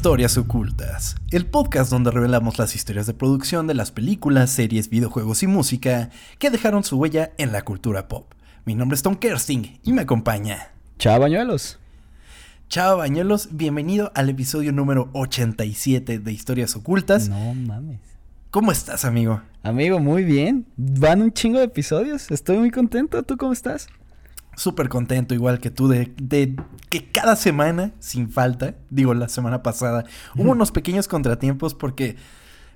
Historias Ocultas, el podcast donde revelamos las historias de producción de las películas, series, videojuegos y música que dejaron su huella en la cultura pop. Mi nombre es Tom Kersting y me acompaña. Chao, bañuelos. Chao, bañuelos. Bienvenido al episodio número 87 de Historias Ocultas. No mames. ¿Cómo estás, amigo? Amigo, muy bien. Van un chingo de episodios. Estoy muy contento. ¿Tú cómo estás? Súper contento, igual que tú, de, que cada semana, sin falta, digo, la semana pasada, hubo unos pequeños contratiempos porque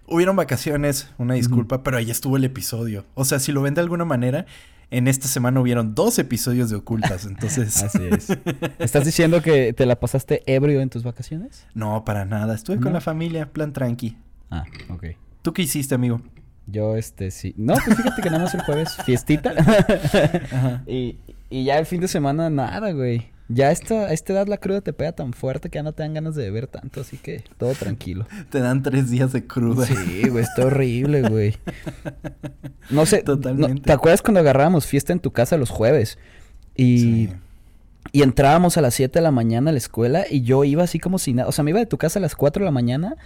hubieron vacaciones, una disculpa, pero ahí estuvo el episodio. O sea, si lo ven de alguna manera, en esta semana hubieron dos episodios de ocultas, entonces. Así es. ¿Estás diciendo que te la pasaste ebrio en tus vacaciones? No, para nada. Estuve con la familia, plan tranqui. Ah, ok. ¿Tú qué hiciste, amigo? Yo, este, sí. No, pues fíjate que nada más el jueves, fiestita. Ajá. Y, y ya el fin de semana, nada, güey. Ya esta, a esta edad la cruda te pega tan fuerte que ya no te dan ganas de beber tanto, así que todo tranquilo. Te dan tres días de cruda. Sí, güey, está horrible, güey. No sé, Totalmente. ¿te acuerdas cuando agarrábamos fiesta en tu casa los jueves? Y sí. Y entrábamos a las 7 de la mañana a la escuela y yo iba así como si nada. O sea, me iba de tu casa a las 4 de la mañana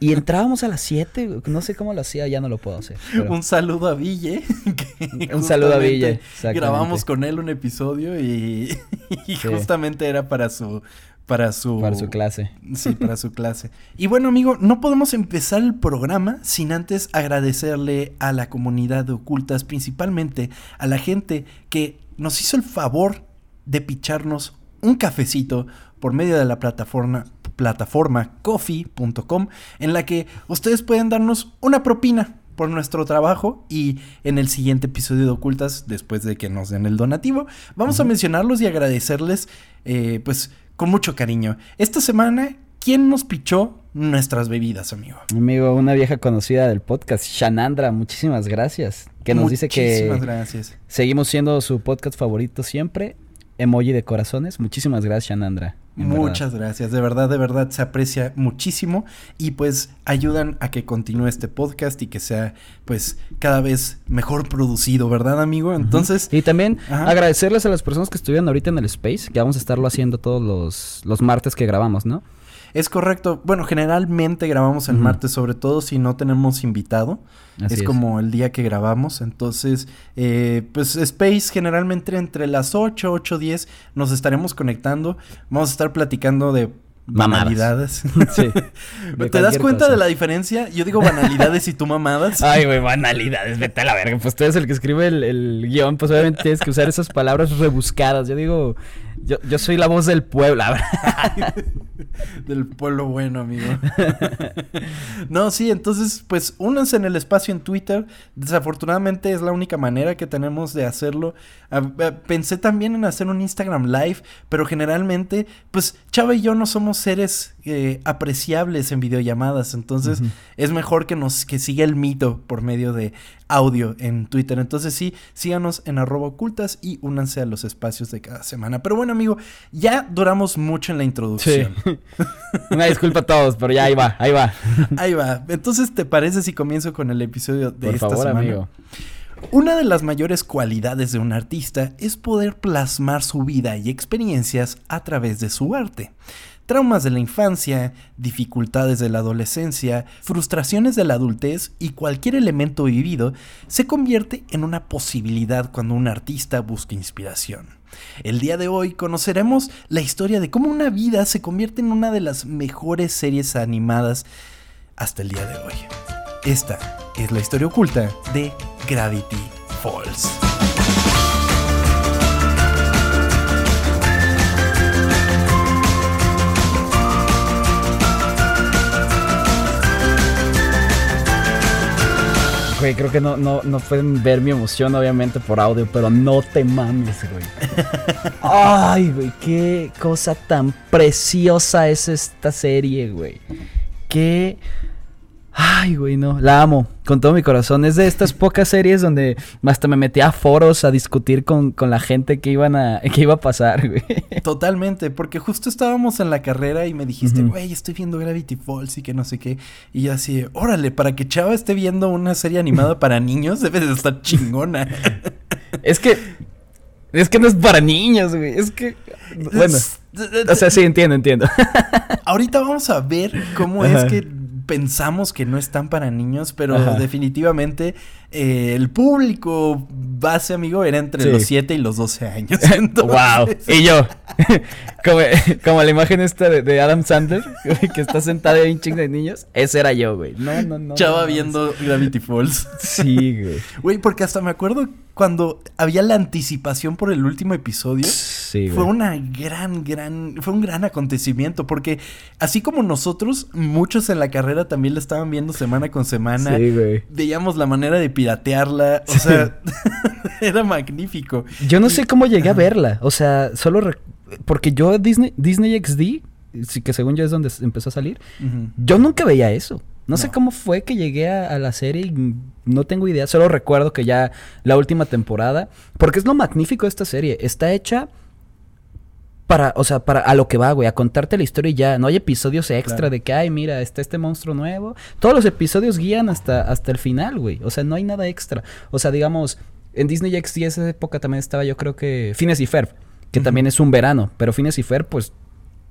y entrábamos a las 7. No sé cómo lo hacía, ya no lo puedo hacer. Un saludo a Ville. un saludo a Ville. Grabamos con él un episodio y, justamente era para su para su... Para su clase. Sí, para su clase. Y bueno, amigo, no podemos empezar el programa sin antes agradecerle a la comunidad de ocultas, principalmente a la gente que nos hizo el favor de picharnos un cafecito por medio de la plataforma plataforma coffee.com en la que ustedes pueden darnos una propina por nuestro trabajo y en el siguiente episodio de Ocultas, después de que nos den el donativo, vamos a mencionarlos y agradecerles eh, pues con mucho cariño. Esta semana, ¿quién nos pichó nuestras bebidas, amigo? Amigo, una vieja conocida del podcast, Shanandra, muchísimas gracias. Que nos dice que gracias. seguimos siendo su podcast favorito siempre emoji de corazones. Muchísimas gracias, Anandra. Muchas gracias, de verdad, de verdad se aprecia muchísimo y pues ayudan a que continúe este podcast y que sea pues cada vez mejor producido, ¿verdad amigo? Entonces... Y también agradecerles a las personas que estuvieron ahorita en el space, que vamos a estarlo haciendo todos los, los martes que grabamos, ¿no? Es correcto. Bueno, generalmente grabamos el martes, sobre todo si no tenemos invitado. es, como el día que grabamos. Entonces, eh, pues Space generalmente entre las 8, 8, 10 nos estaremos conectando. Vamos a estar platicando de banalidades. Sí. ¿Te das cuenta de la diferencia? Yo digo banalidades y tú mamadas. Ay, güey, banalidades, vete a la verga. Pues tú eres el que escribe el, el guion, pues obviamente tienes que usar esas palabras rebuscadas. Yo digo yo, yo soy la voz del pueblo. del pueblo bueno, amigo. no, sí, entonces, pues únanse en el espacio en Twitter. Desafortunadamente es la única manera que tenemos de hacerlo. Pensé también en hacer un Instagram Live, pero generalmente, pues Chava y yo no somos seres eh, apreciables en videollamadas. Entonces, es mejor que nos que siga el mito por medio de audio en Twitter. Entonces sí, síganos en arroba ocultas y únanse a los espacios de cada semana. Pero bueno, amigo, ya duramos mucho en la introducción. Una disculpa a todos, pero ya ahí va, ahí va. ahí va. Entonces, ¿te parece si comienzo con el episodio de Por favor, Amigo. Una de las mayores cualidades de un artista es poder plasmar su vida y experiencias a través de su arte traumas de la infancia, dificultades de la adolescencia, frustraciones de la adultez y cualquier elemento vivido se convierte en una posibilidad cuando un artista busca inspiración. El día de hoy conoceremos la historia de cómo una vida se convierte en una de las mejores series animadas hasta el día de hoy. Esta es la historia oculta de Gravity Falls. Güey, creo que no, no, no pueden ver mi emoción, obviamente, por audio, pero no te mames, güey. Ay, güey, qué cosa tan preciosa es esta serie, güey. Qué Ay, güey, no, la amo con todo mi corazón. Es de estas pocas series donde hasta me metí a foros a discutir con, la gente que iban a que iba a pasar, güey. Totalmente, porque justo estábamos en la carrera y me dijiste, güey, estoy viendo Gravity Falls y que no sé qué. Y yo así, órale, para que Chava esté viendo una serie animada para niños, debe de estar chingona. es que es que no es para niños, güey. Es que bueno, O sea, sí, entiendo, entiendo. Ahorita vamos a ver cómo es que pensamos que no están para niños, pero definitivamente eh, el público base, amigo, era entre los 7 y los 12 años. ¡Wow! Y yo, como, la imagen esta de, Adam Sandler, que está sentada en un chingo de niños, ese era yo, güey. No, no, no. Chava viendo Gravity Falls. Sí, güey. Güey, porque hasta me acuerdo cuando había la anticipación por el último episodio. Sí, fue una gran, gran, fue un gran acontecimiento, porque así como nosotros, muchos en la carrera también la estaban viendo semana con semana. Sí, güey. Veíamos la manera de piratearla. O sea, era magnífico. Yo no sé cómo llegué a verla. O sea, solo porque yo Disney, Disney XD, que según yo es donde empezó a salir, yo nunca veía eso. No, sé cómo fue que llegué a, la serie y no tengo idea. Solo recuerdo que ya la última temporada. Porque es lo magnífico de esta serie. Está hecha para, o sea, para a lo que va, güey, a contarte la historia y ya. No hay episodios extra de que, ay, mira, está este monstruo nuevo. Todos los episodios guían hasta, hasta el final, güey. O sea, no hay nada extra. O sea, digamos, en Disney XD esa época también estaba, yo creo que Fines y Ferb, que también es un verano. Pero Fines y Ferb, pues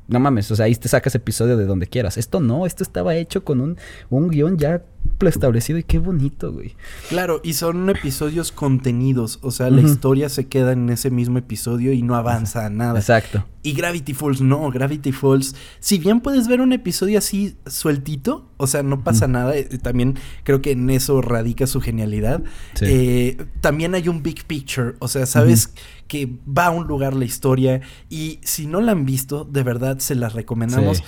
no mames, o sea, ahí te sacas episodio de donde quieras. Esto no, esto estaba hecho con un, un guion ya establecido y qué bonito, güey. Claro, y son episodios contenidos, o sea, la historia se queda en ese mismo episodio y no avanza a nada. Exacto. Y Gravity Falls no, Gravity Falls, si bien puedes ver un episodio así sueltito, o sea, no pasa nada, eh, también creo que en eso radica su genialidad. Eh, también hay un big picture, o sea, sabes que va a un lugar la historia y si no la han visto, de verdad se las recomendamos.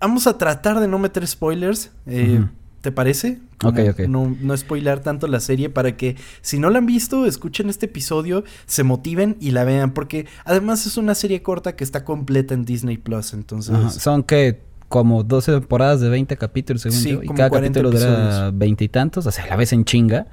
Vamos a tratar de no meter spoilers. Eh, ¿Te parece? ok, ok. No, no spoiler tanto la serie para que si no la han visto, escuchen este episodio, se motiven y la vean. Porque además es una serie corta que está completa en Disney Plus. Entonces. Son que como 12 temporadas de 20 capítulos, según yo. Y cada capítulo dura veintitantos. O sea, la ves en chinga.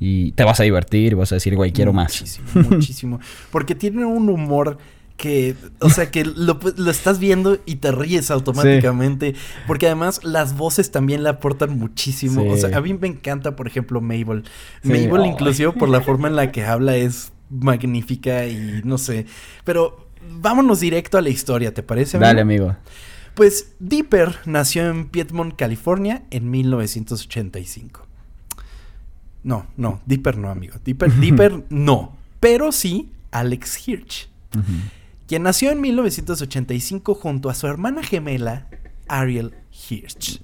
Y te vas a divertir y vas a decir, güey, quiero más. Muchísimo, muchísimo. Porque tiene un humor que, o sea, que lo, estás viendo y te ríes automáticamente. Porque además las voces también le aportan muchísimo. O sea, a mí me encanta, por ejemplo, Mabel. Mabel, inclusive por la forma en la que habla, es magnífica y no sé. Pero vámonos directo a la historia, ¿te parece? Amigo? Dale, amigo. Pues Dipper nació en Piedmont, California, en 1985. No, no, Dipper no, amigo. Dipper, Dipper no. Pero sí Alex Hirsch quien nació en 1985 junto a su hermana gemela, Ariel Hirsch.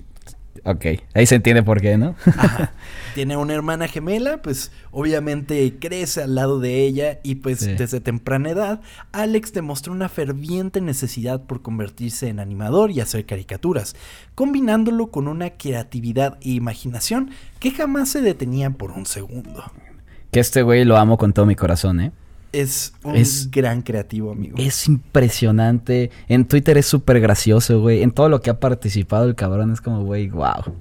Ok, ahí se entiende por qué, ¿no? Tiene una hermana gemela, pues obviamente crece al lado de ella y pues desde temprana edad Alex demostró una ferviente necesidad por convertirse en animador y hacer caricaturas, combinándolo con una creatividad e imaginación que jamás se detenían por un segundo. Que este güey lo amo con todo mi corazón, ¿eh? Es un gran creativo, amigo. Es impresionante. En Twitter es súper gracioso, güey. En todo lo que ha participado el cabrón es como, güey, wow.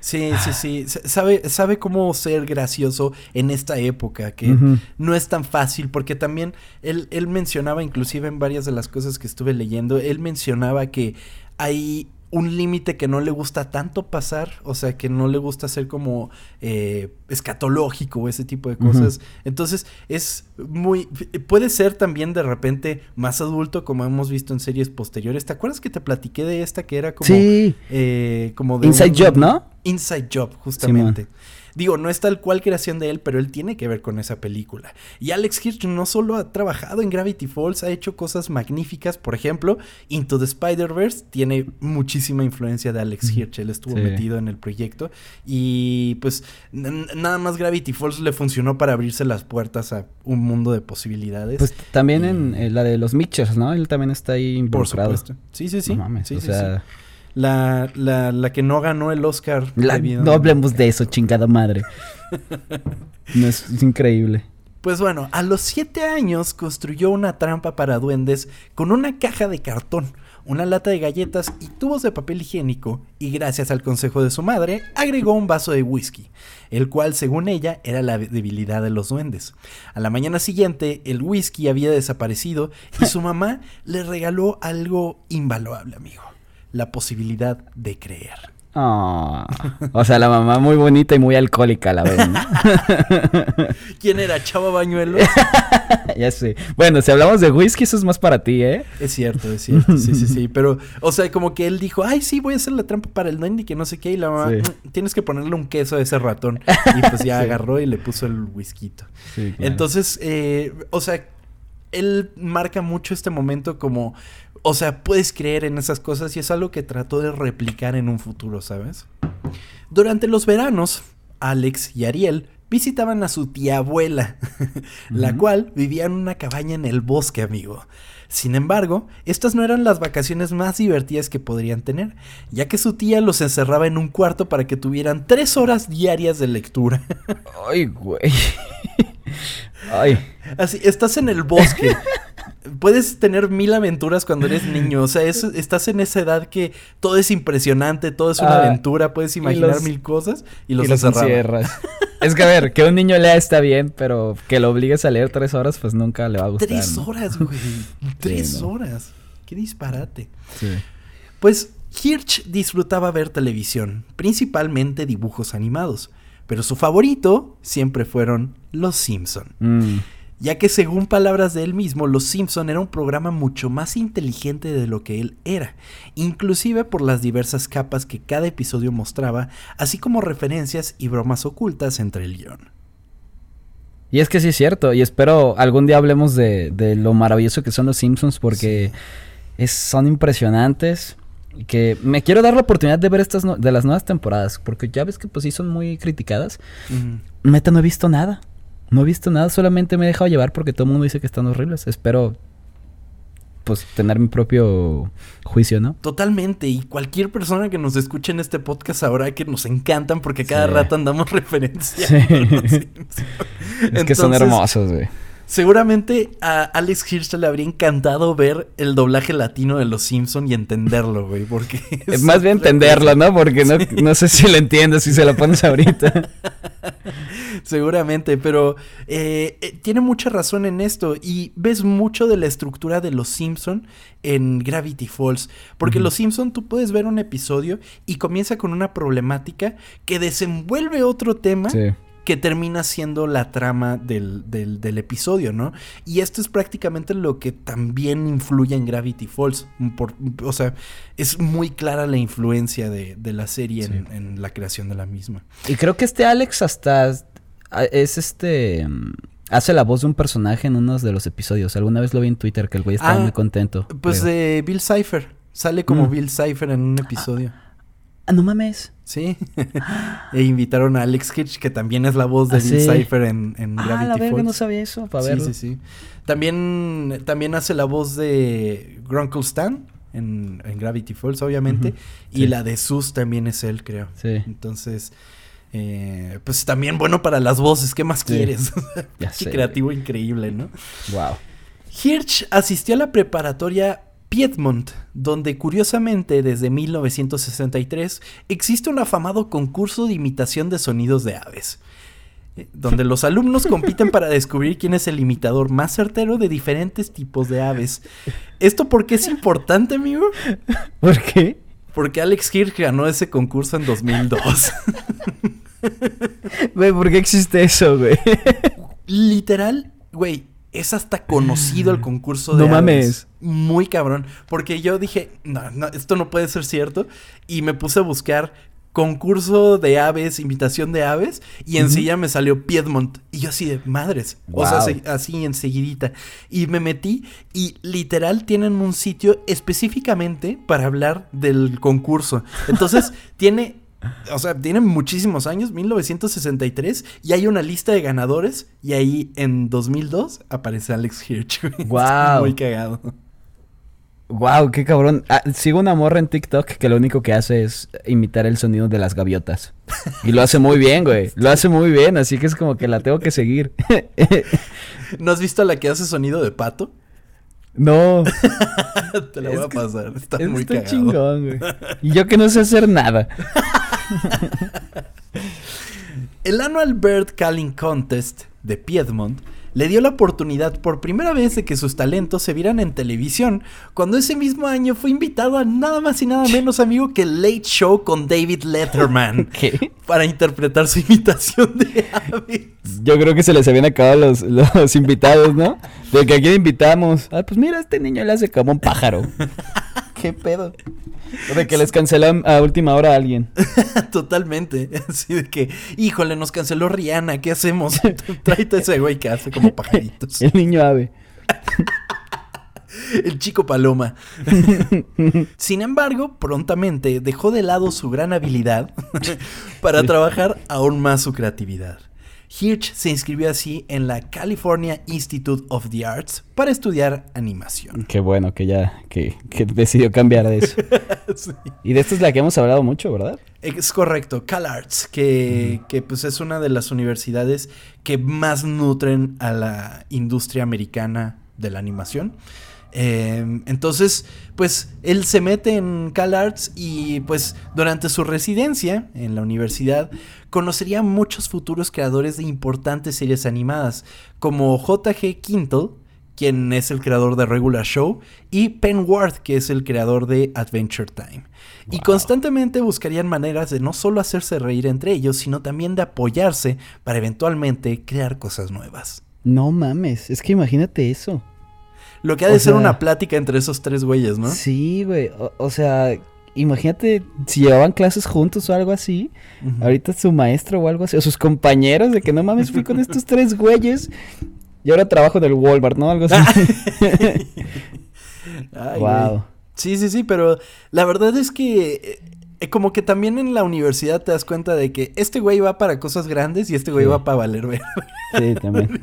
Sí, sí, sí. Sabe, sabe cómo ser gracioso en esta época, que no es tan fácil, porque también él, él mencionaba, inclusive en varias de las cosas que estuve leyendo, él mencionaba que hay un límite que no le gusta tanto pasar, o sea, que no le gusta ser como eh, escatológico o ese tipo de cosas. Entonces, es muy... Puede ser también de repente más adulto, como hemos visto en series posteriores. ¿Te acuerdas que te platiqué de esta que era como... Sí. Eh, como de... Inside Job, ¿no? Inside Job, justamente. Digo, no es tal cual creación de él, pero él tiene que ver con esa película. Y Alex Hirsch no solo ha trabajado en Gravity Falls, ha hecho cosas magníficas. Por ejemplo, Into the Spider-Verse tiene muchísima influencia de Alex Hirsch. Él estuvo metido en el proyecto. Y pues nada más Gravity Falls le funcionó para abrirse las puertas a un mundo de posibilidades. Pues también en la de los Mitchers, ¿no? Él también está ahí involucrado. Por supuesto. Sí, sí, sí. No mames, o sea la, la, la que no ganó el Oscar. no hablemos de eso, chingada madre. no, es, increíble. Pues bueno, a los siete años construyó una trampa para duendes con una caja de cartón, una lata de galletas y tubos de papel higiénico, y gracias al consejo de su madre, agregó un vaso de whisky, el cual según ella era la debilidad de los duendes. A la mañana siguiente, el whisky había desaparecido y su mamá le regaló algo invaluable, amigo la posibilidad de creer. Oh, o sea, la mamá muy bonita y muy alcohólica a la vez, ¿no? ¿Quién era? ¿Chava Bañuelo? ya sé. Bueno, si hablamos de whisky, eso es más para ti, ¿eh? Es cierto, es cierto. Sí, sí, sí. Pero, o sea, como que él dijo, ay, sí, voy a hacer la trampa para el duende que no sé qué. Y la mamá, mm, tienes que ponerle un queso a ese ratón. Y pues ya agarró y le puso el whisky. Sí, Entonces, eh, o sea, él marca mucho este momento como o sea, puedes creer en esas cosas y es algo que trató de replicar en un futuro, ¿sabes? Durante los veranos, Alex y Ariel visitaban a su tía abuela, la cual vivía en una cabaña en el bosque, amigo. Sin embargo, estas no eran las vacaciones más divertidas que podrían tener, ya que su tía los encerraba en un cuarto para que tuvieran tres horas diarias de lectura. Ay, güey. Ay. Así, estás en el bosque, puedes tener mil aventuras cuando eres niño. O sea, estás en esa edad que todo es impresionante, todo es una ah, aventura, puedes imaginar mil cosas y los, encierras. es que a ver, que un niño lea está bien, pero que lo obligues a leer tres horas, pues nunca le va a gustar. Tres horas, güey. tres horas. Qué disparate. Sí. Pues Hirsch disfrutaba ver televisión, principalmente dibujos animados, pero su favorito siempre fueron Los Simpson. Mm ya que según palabras de él mismo, Los Simpson era un programa mucho más inteligente de lo que él era, inclusive por las diversas capas que cada episodio mostraba, así como referencias y bromas ocultas entre el guion. Y es que sí es cierto, y espero algún día hablemos de, lo maravilloso que son los Simpsons porque es, son impresionantes. Que me quiero dar la oportunidad de ver estas de las nuevas temporadas, porque ya ves que pues sí son muy criticadas. Meta no he visto nada. No he visto nada, solamente me he dejado llevar porque todo el mundo dice que están horribles. Espero pues tener mi propio juicio, ¿no? Totalmente. Y cualquier persona que nos escuche en este podcast sabrá que nos encantan porque cada rato andamos referencia. Sí. es que son hermosos, güey. Seguramente a Alex Hirsch le habría encantado ver el doblaje latino de Los Simpson y entenderlo, güey, porque... Es más bien entenderlo, ¿no? Porque no, no sé si lo entiendes si se lo pones ahorita. Seguramente, pero eh, eh, tiene mucha razón en esto y ves mucho de la estructura de Los Simpson en Gravity Falls, porque Los Simpson tú puedes ver un episodio y comienza con una problemática que desenvuelve otro tema. Que termina siendo la trama del, del, episodio, ¿no? Y esto es prácticamente lo que también influye en Gravity Falls. o sea, es muy clara la influencia de, la serie en, en, la creación de la misma. Y creo que este Alex hasta es este. Mm, hace la voz de un personaje en uno de los episodios. Alguna vez lo vi en Twitter que el güey estaba ah, muy contento. Pues de Bill Cipher. Sale como mm. Bill Cipher en un episodio. Ah, no mames. Sí. e invitaron a Alex Hitch, que también es la voz de Bill Cipher en, en ah, Gravity la verga, no sabía eso, para verlo. Sí, sí, sí. También, también hace la voz de Grunkle Stan en, Gravity Falls, obviamente. Y la de Sus también es él, creo. Sí. Entonces, eh, pues también bueno para las voces, ¿qué más quieres? Qué creativo increíble, ¿no? Wow. Hirsch asistió a la preparatoria Piedmont, donde curiosamente desde 1963 existe un afamado concurso de imitación de sonidos de aves, eh, donde los alumnos compiten para descubrir quién es el imitador más certero de diferentes tipos de aves. ¿Esto por qué es importante, amigo? ¿Por qué? Porque Alex Hirsch ganó ese concurso en 2002. Güey, ¿por qué existe eso, güey? Literal, güey, es hasta conocido el concurso de No mames. Muy cabrón. Porque yo dije, no, no, esto no puede ser cierto. Y me puse a buscar concurso de aves, invitación de aves, y en sí ya me salió Piedmont. Y yo así de madres. O sea, así enseguidita. Y me metí y literal tienen un sitio específicamente para hablar del concurso. Entonces, tiene o sea, tiene muchísimos años, 1963, y hay una lista de ganadores, y ahí en 2002 aparece Alex Hirsch. Wow. Muy cagado. Wow, qué cabrón. Ah, sigo una morra en TikTok que lo único que hace es imitar el sonido de las gaviotas. Y lo hace muy bien, güey. Lo hace muy bien, así que es como que la tengo que seguir. ¿No has visto la que hace sonido de pato? No. Te la voy a pasar. Está muy está chingón, güey. Y yo que no sé hacer nada. El Annual Bird Calling Contest de Piedmont le dio la oportunidad por primera vez de que sus talentos se vieran en televisión, cuando ese mismo año fue invitado a nada más y nada menos, amigo, que Late Show con David Letterman. ¿Qué? Para interpretar su imitación de aves. Yo creo que se les habían acabado los, los invitados, ¿no? De que aquí invitamos. Ah, pues mira, este niño le hace como un pájaro. ¿Qué pedo? De que les cancelan a última hora a alguien. Totalmente. Así de que, híjole, nos canceló Rihanna, ¿qué hacemos? Tráete ese güey que hace como pajaritos. El niño ave. El chico paloma. Sin embargo, prontamente dejó de lado su gran habilidad para trabajar aún más su creatividad. Hirsch se inscribió así en la California Institute of the Arts para estudiar animación. Qué bueno que ya que, decidió cambiar de eso. Y de esta es la que hemos hablado mucho, ¿verdad? Es correcto, CalArts, que, que pues es una de las universidades que más nutren a la industria americana de la animación. Em, entonces, pues él se mete en CalArts y pues durante su residencia en la universidad conocería a muchos futuros creadores de importantes series animadas, como J.G. Quintel, quien es el creador de Regular Show, y Penn Ward, que es el creador de Adventure Time. Y constantemente buscarían maneras de no solo hacerse reír entre ellos, sino también de apoyarse para eventualmente crear cosas nuevas. No mames, es que imagínate eso. Lo que ha de ser una plática entre esos tres güeyes, ¿no? Sí, güey. O, sea, imagínate si llevaban clases juntos o algo así. Ahorita su maestro o algo así. O sus compañeros de que no mames, fui con estos tres güeyes. Y ahora trabajo del Walmart, ¿no? Algo así. wow. Sí, sí, sí, pero la verdad es que eh, como que también en la universidad te das cuenta de que este güey va para cosas grandes y este güey va para valer ver. Sí, también.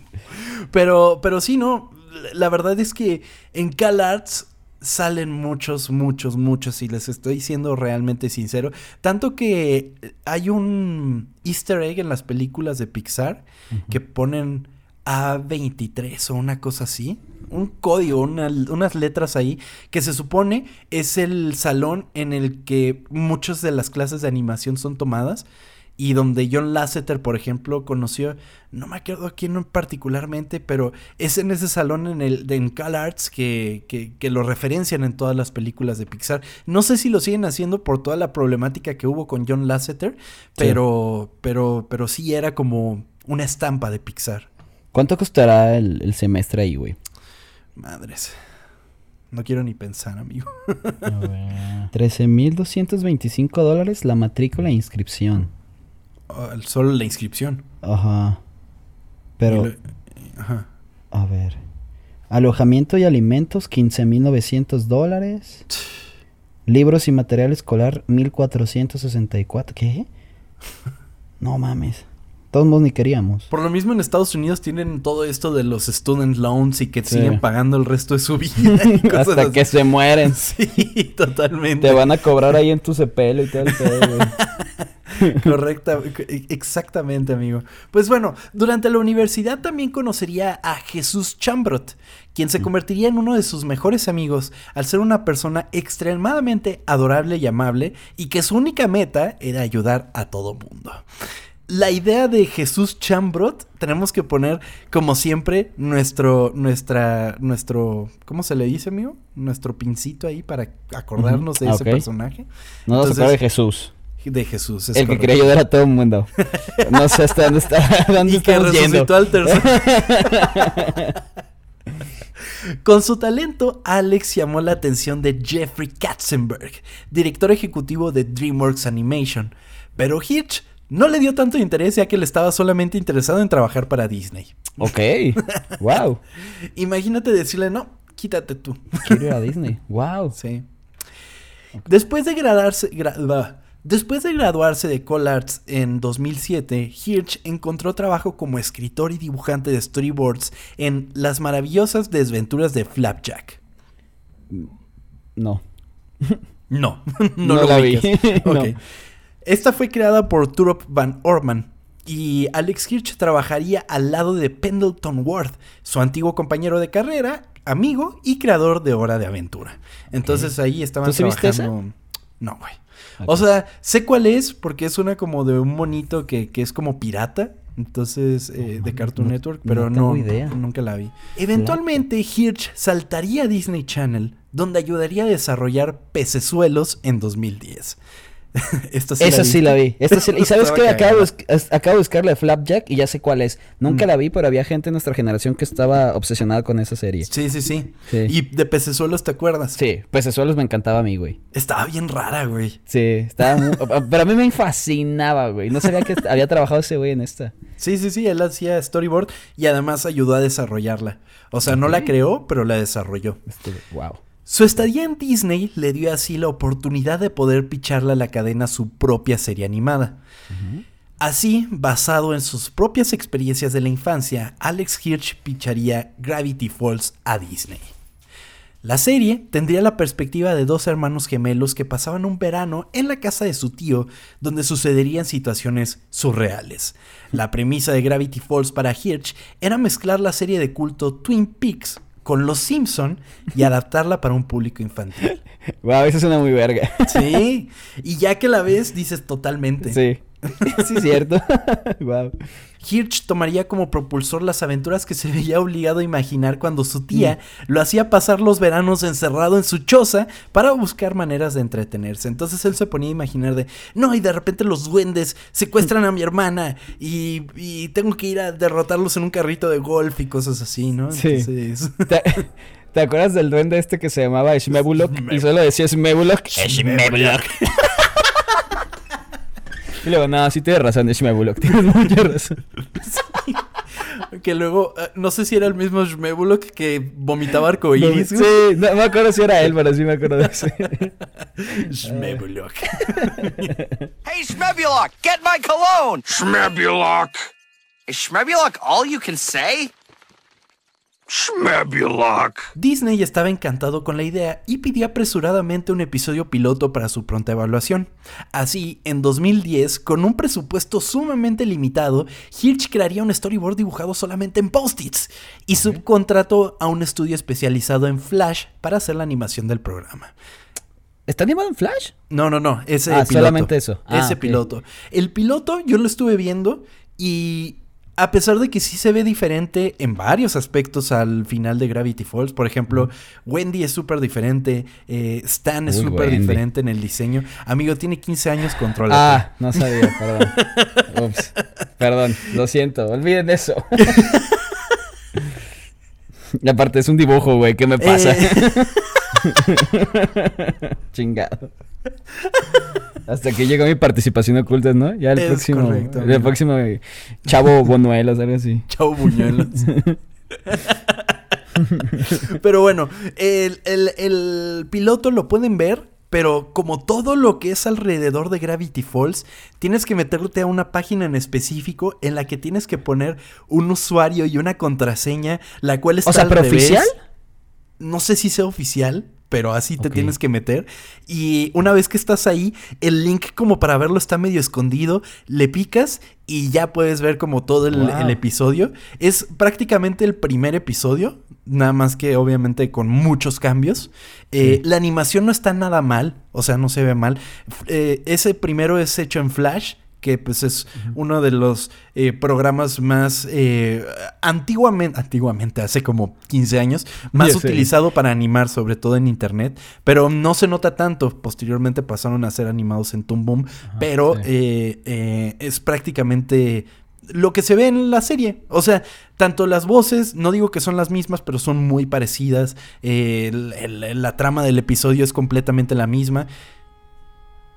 pero, pero sí, no la verdad es que en CalArts salen muchos, muchos, muchos, y les estoy siendo realmente sincero. Tanto que hay un easter egg en las películas de Pixar que ponen A23 o una cosa así. Un código, unas letras ahí, que se supone es el salón en el que muchas de las clases de animación son tomadas y donde John Lasseter, por ejemplo, conoció, no me acuerdo a quién particularmente, pero es en ese salón en el de en CalArts que, que, lo referencian en todas las películas de Pixar. No sé si lo siguen haciendo por toda la problemática que hubo con John Lasseter, pero, sí. pero, pero sí era como una estampa de Pixar. ¿Cuánto costará el, el semestre ahí, güey? Madres. No quiero ni pensar, amigo. 13.225 dólares la matrícula e inscripción. Solo la inscripción. Ajá. Pero. Ajá. A ver. Alojamiento y alimentos, 15.900 dólares. Libros y material escolar, 1.464. ¿Qué? No mames. Todos ni queríamos. Por lo mismo en Estados Unidos tienen todo esto de los student loans y que siguen pagando el resto de su vida. Hasta que se mueren. Sí, totalmente. Te van a cobrar ahí en tu cepelo y todo el pedo, Correcta, exactamente, amigo. Pues bueno, durante la universidad también conocería a Jesús Chambrot, quien se mm. convertiría en uno de sus mejores amigos al ser una persona extremadamente adorable y amable y que su única meta era ayudar a todo mundo. La idea de Jesús Chambrot, tenemos que poner, como siempre, nuestro, nuestra, nuestro, ¿cómo se le dice, amigo? Nuestro pincito ahí para acordarnos de ese personaje. No nos de Jesús de Jesús. el que quería ayudar a todo el mundo. No sé hasta dónde está. Dónde y que resucitó al tercer. Con su talento, Alex llamó la atención de Jeffrey Katzenberg, director ejecutivo de DreamWorks Animation. Pero Hitch no le dio tanto interés ya que él estaba solamente interesado en trabajar para Disney. Ok. wow. Imagínate decirle, no, quítate tú. Quiero ir a Disney. Wow. Sí. Después de graduarse, Después de graduarse de CalArts en 2007, Hirsch encontró trabajo como escritor y dibujante de storyboards en Las maravillosas desventuras de Flapjack. No. No, no, lo la vi. Esta fue creada por Turop Van Orman y Alex Hirsch trabajaría al lado de Pendleton Ward, su antiguo compañero de carrera, amigo y creador de Hora de Aventura. Entonces ahí estaban trabajando. No, güey. O sea, sé cuál es porque es una como de un monito que, que es como pirata Entonces, eh, de Cartoon Network, pero no, nunca la vi. Eventualmente, Hirsch saltaría a Disney Channel, donde ayudaría a desarrollar Pecesuelos en 2010. Esa sí la vi. Y sabes qué? Acabo, acabo de buscarle Flapjack y ya sé cuál es. Nunca mm. la vi, pero había gente en nuestra generación que estaba obsesionada con esa serie. Sí, sí, sí. Y de Pecesuelos, ¿te acuerdas? Sí, Pecesuelos me encantaba a mí, güey. Estaba bien rara, güey. Sí, estaba muy... pero a mí me fascinaba, güey. No sabía que había trabajado ese güey en esta. Sí, sí, sí. Él hacía storyboard y además ayudó a desarrollarla. O sea, no la creó, pero la desarrolló. wow. Su estadía en Disney le dio así la oportunidad de poder picharle a la cadena su propia serie animada. Así, basado en sus propias experiencias de la infancia, Alex Hirsch picharía Gravity Falls a Disney. La serie tendría la perspectiva de dos hermanos gemelos que pasaban un verano en la casa de su tío, donde sucederían situaciones surreales. La premisa de Gravity Falls para Hirsch era mezclar la serie de culto Twin Peaks con Los Simpson y adaptarla para un público infantil. Wow, eso suena muy verga. Sí, y ya que la ves, dices totalmente. Sí. Sí, es cierto. wow. Hirsch tomaría como propulsor las aventuras que se veía obligado a imaginar cuando su tía mm. lo hacía pasar los veranos encerrado en su choza para buscar maneras de entretenerse. Entonces él se ponía a imaginar de, no, y de repente los duendes secuestran a mi hermana y, tengo que ir a derrotarlos en un carrito de golf y cosas así, ¿no? Sí. ¿Te, acuerdas del duende este que se llamaba Shmebulok? y solo decía Shmebulok? Shmebulok. Y luego, no, sí tienes razón, Shmebulok, tienes mucha razón. Que luego, eh, no sé si era el mismo Shmebulok que vomitaba arcoíris. sí, no me acuerdo si era él, pero sí me acuerdo de eso. Shmebulok. hey, Shmebulok, get my cologne! Shmebulok! Is Shmebulok all you can say? Disney estaba encantado con la idea y pidió apresuradamente un episodio piloto para su pronta evaluación. Así, en 2010, con un presupuesto sumamente limitado, Hirsch crearía un storyboard dibujado solamente en post-its y subcontrató a un estudio especializado en Flash para hacer la animación del programa. ¿Está animado en Flash? No, no, no. Ese ah, solamente eso. ese ah, piloto. El piloto yo lo estuve viendo y a pesar de que sí se ve diferente en varios aspectos al final de Gravity Falls, por ejemplo, Wendy es súper diferente, eh, Stan es súper diferente en el diseño. Amigo, tiene 15 años, controla. Ah, no sabía, perdón. Ups, perdón, lo siento, olviden eso. y aparte es un dibujo, güey, ¿qué me pasa? Eh. Chingado. Hasta que llega mi participación oculta, ¿no? Ya el próximo. el próximo Chavo Bonuelos, algo así. Chavo Buñuelos. pero bueno, el, el, piloto lo pueden ver. Pero como todo lo que es alrededor de Gravity Falls, tienes que meterte a una página en específico en la que tienes que poner un usuario y una contraseña, la cual está o sea, ¿pero oficial? No sé si sea oficial, pero así te tienes que meter. Y una vez que estás ahí, el link como para verlo está medio escondido, le picas y ya puedes ver como todo el, episodio. Es prácticamente el primer episodio, nada más que obviamente con muchos cambios. Eh, la animación no está nada mal, o sea, no se ve mal. Eh, ese primero es hecho en Flash que pues es uno de los eh, programas más eh, antiguamente, antiguamente, hace como 15 años, más utilizado para animar, sobre todo en internet, pero no se nota tanto. Posteriormente pasaron a ser animados en Toon Boom, pero eh, es prácticamente lo que se ve en la serie. O sea, tanto las voces, no digo que son las mismas, pero son muy parecidas. la trama del episodio es completamente la misma.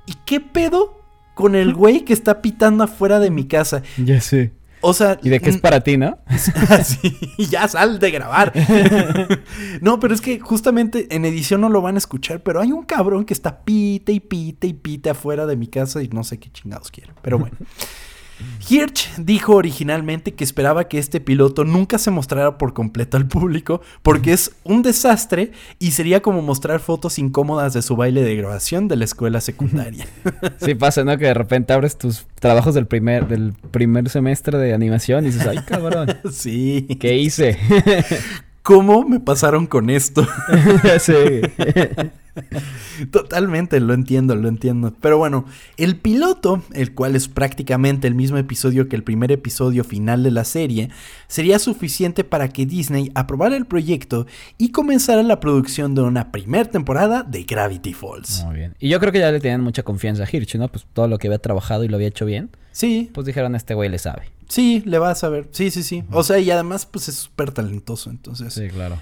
¿Y qué pedo con el güey que está pitando afuera de mi casa. Ya sé. O sea. Y de qué es para ti, ¿no? ya sal de grabar. no, pero es que justamente en edición no lo van a escuchar, pero hay un cabrón que está pite y pite y pite afuera de mi casa y no sé qué chingados quiere. Pero bueno. Hirsch dijo originalmente que esperaba que este piloto nunca se mostrara por completo al público porque es un desastre y sería como mostrar fotos incómodas de su baile de grabación de la escuela secundaria. Sí pasa, ¿no? Que de repente abres tus trabajos del primer, del primer semestre de animación y dices, ay cabrón. Sí. ¿Qué hice? ¿Cómo me pasaron con esto? sí. Totalmente, lo entiendo, lo entiendo. Pero bueno, el piloto, el cual es prácticamente el mismo episodio que el primer episodio final de la serie, sería suficiente para que Disney aprobara el proyecto y comenzara la producción de una primera temporada de Gravity Falls. Muy bien. Y yo creo que ya le tenían mucha confianza a Hirsch, ¿no? Pues todo lo que había trabajado y lo había hecho bien. Sí. Pues dijeron, este güey le sabe. Sí, le va a saber. Sí, sí, sí. O sea, y además, pues es súper talentoso, entonces. Sí, claro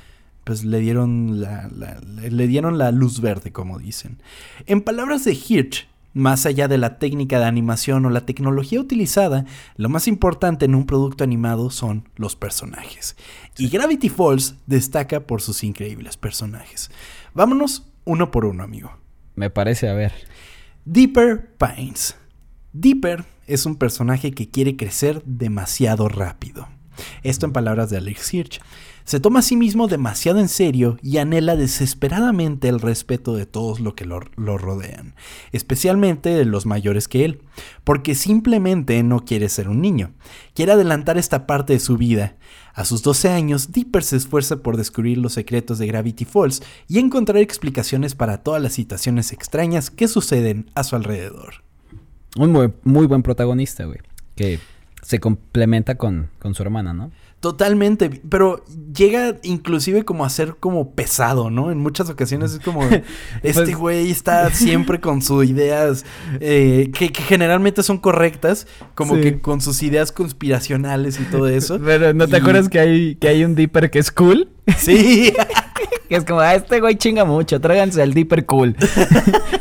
pues le dieron la, le dieron la luz verde, como dicen. En palabras de Hirsch, más allá de la técnica de animación o la tecnología utilizada, lo más importante en un producto animado son los personajes. Y Gravity Falls destaca por sus increíbles personajes. Vámonos uno por uno, amigo. Me parece, a ver. Deeper Pines. Deeper es un personaje que quiere crecer demasiado rápido. Esto en palabras de Alex Hirsch. Se toma a sí mismo demasiado en serio y anhela desesperadamente el respeto de todos los que lo, rodean, especialmente de los mayores que él, porque simplemente no quiere ser un niño. Quiere adelantar esta parte de su vida. A sus 12 años, Dipper se esfuerza por descubrir los secretos de Gravity Falls y encontrar explicaciones para todas las situaciones extrañas que suceden a su alrededor. Un muy, muy buen protagonista, güey. Que se complementa con, con su hermana, ¿no? Totalmente, pero llega inclusive como a ser como pesado, ¿no? En muchas ocasiones es como, este pues güey está siempre con sus ideas eh, que, generalmente son correctas, como que con sus ideas conspiracionales y todo eso. Pero ¿no te acuerdas que hay, que hay un Dipper que es cool? Sí. que es como, ah, este güey chinga mucho, tráiganse al Dipper cool.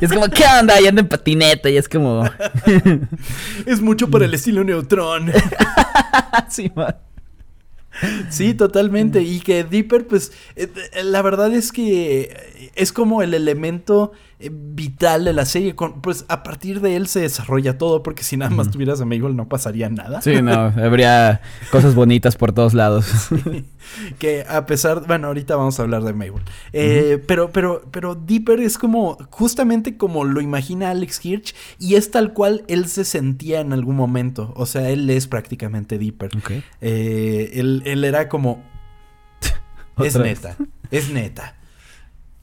y es como, ¿qué onda? Y anda en patineta y es como... es mucho por el estilo Neutrón. sí, man. Sí, totalmente. Y que Dipper, pues, eh, la verdad es que es como el elemento vital de la serie. pues a partir de él se desarrolla todo, porque si nada más tuvieras a Mabel no pasaría nada. Sí, no, habría cosas bonitas por todos lados. que a pesar, bueno, ahorita vamos a hablar de Mabel. Eh, pero, pero, pero Dipper es como, justamente como lo imagina Alex Hirsch, y es tal cual él se sentía en algún momento. O sea, él es prácticamente Dipper. Eh, él, él era como. es neta, es neta.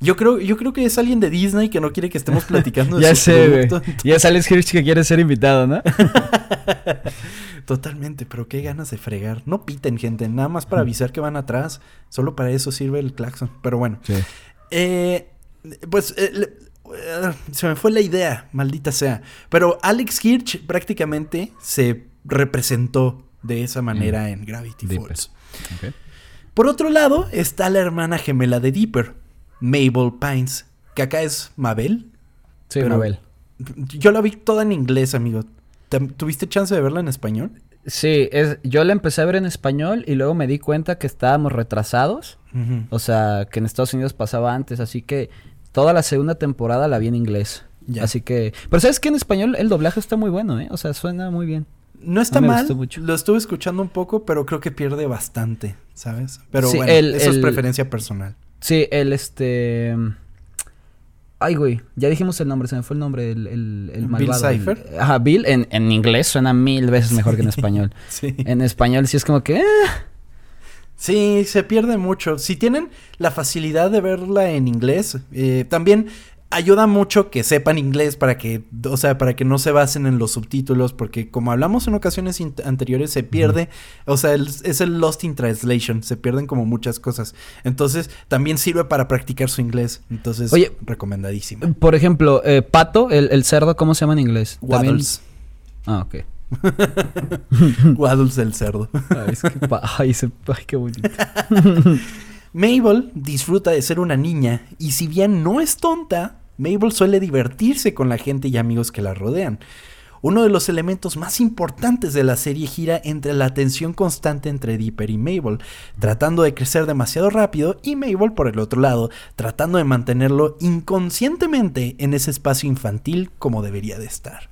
Yo creo, yo creo que es alguien de Disney que no quiere que estemos platicando de ya sé, güey. Ya es Alex Hirsch que quiere ser invitado, ¿no? Totalmente, pero qué ganas de fregar. No piten, gente, nada más para avisar que van atrás. Solo para eso sirve el claxon. Pero bueno. Sí. Eh, pues eh, eh, se me fue la idea, maldita sea. Pero Alex Hirsch prácticamente se representó de esa manera en Gravity Falls. Por otro lado, está la hermana gemela de Dipper, Mabel Pines, que acá es Mabel. Sí, Mabel. Yo la vi toda en inglés, amigo. ¿Tuviste chance de verla en español? Sí, es, yo la empecé a ver en español y luego me di cuenta que estábamos retrasados. O sea, que en Estados Unidos pasaba antes, así que toda la segunda temporada la vi en inglés. Así que... Pero sabes que en español el doblaje está muy bueno, ¿eh? O sea, suena muy bien. No está mal. Lo estuve escuchando un poco, pero creo que pierde bastante, ¿sabes? Pero bueno, eso es preferencia personal. Sí, el este. Ay, güey, ya dijimos el nombre, se me fue el nombre, el, el, malvado. Bill Cipher. Ajá, Bill en, en, inglés suena mil veces mejor que en español. sí. En español sí es como que. Eh. Sí, se pierde mucho. Si tienen la facilidad de verla en inglés, eh, también ayuda mucho que sepan inglés para que, o sea, para que no se basen en los subtítulos, porque como hablamos en ocasiones anteriores, se pierde, o sea, es el Lost in Translation, se pierden como muchas cosas. Entonces, también sirve para practicar su inglés. Entonces, Oye, recomendadísimo. Por ejemplo, eh, pato, el, cerdo, ¿cómo se llama en inglés? Waddles. Ah, ok. Waddles el cerdo. Ay, ay, ay, qué bonito. Mabel disfruta de ser una niña y si bien no es tonta, Mabel suele divertirse con la gente y amigos que la rodean. Uno de los elementos más importantes de la serie gira entre la tensión constante entre Dipper y Mabel, tratando de crecer demasiado rápido y Mabel por el otro lado, tratando de mantenerlo inconscientemente en ese espacio infantil como debería de estar.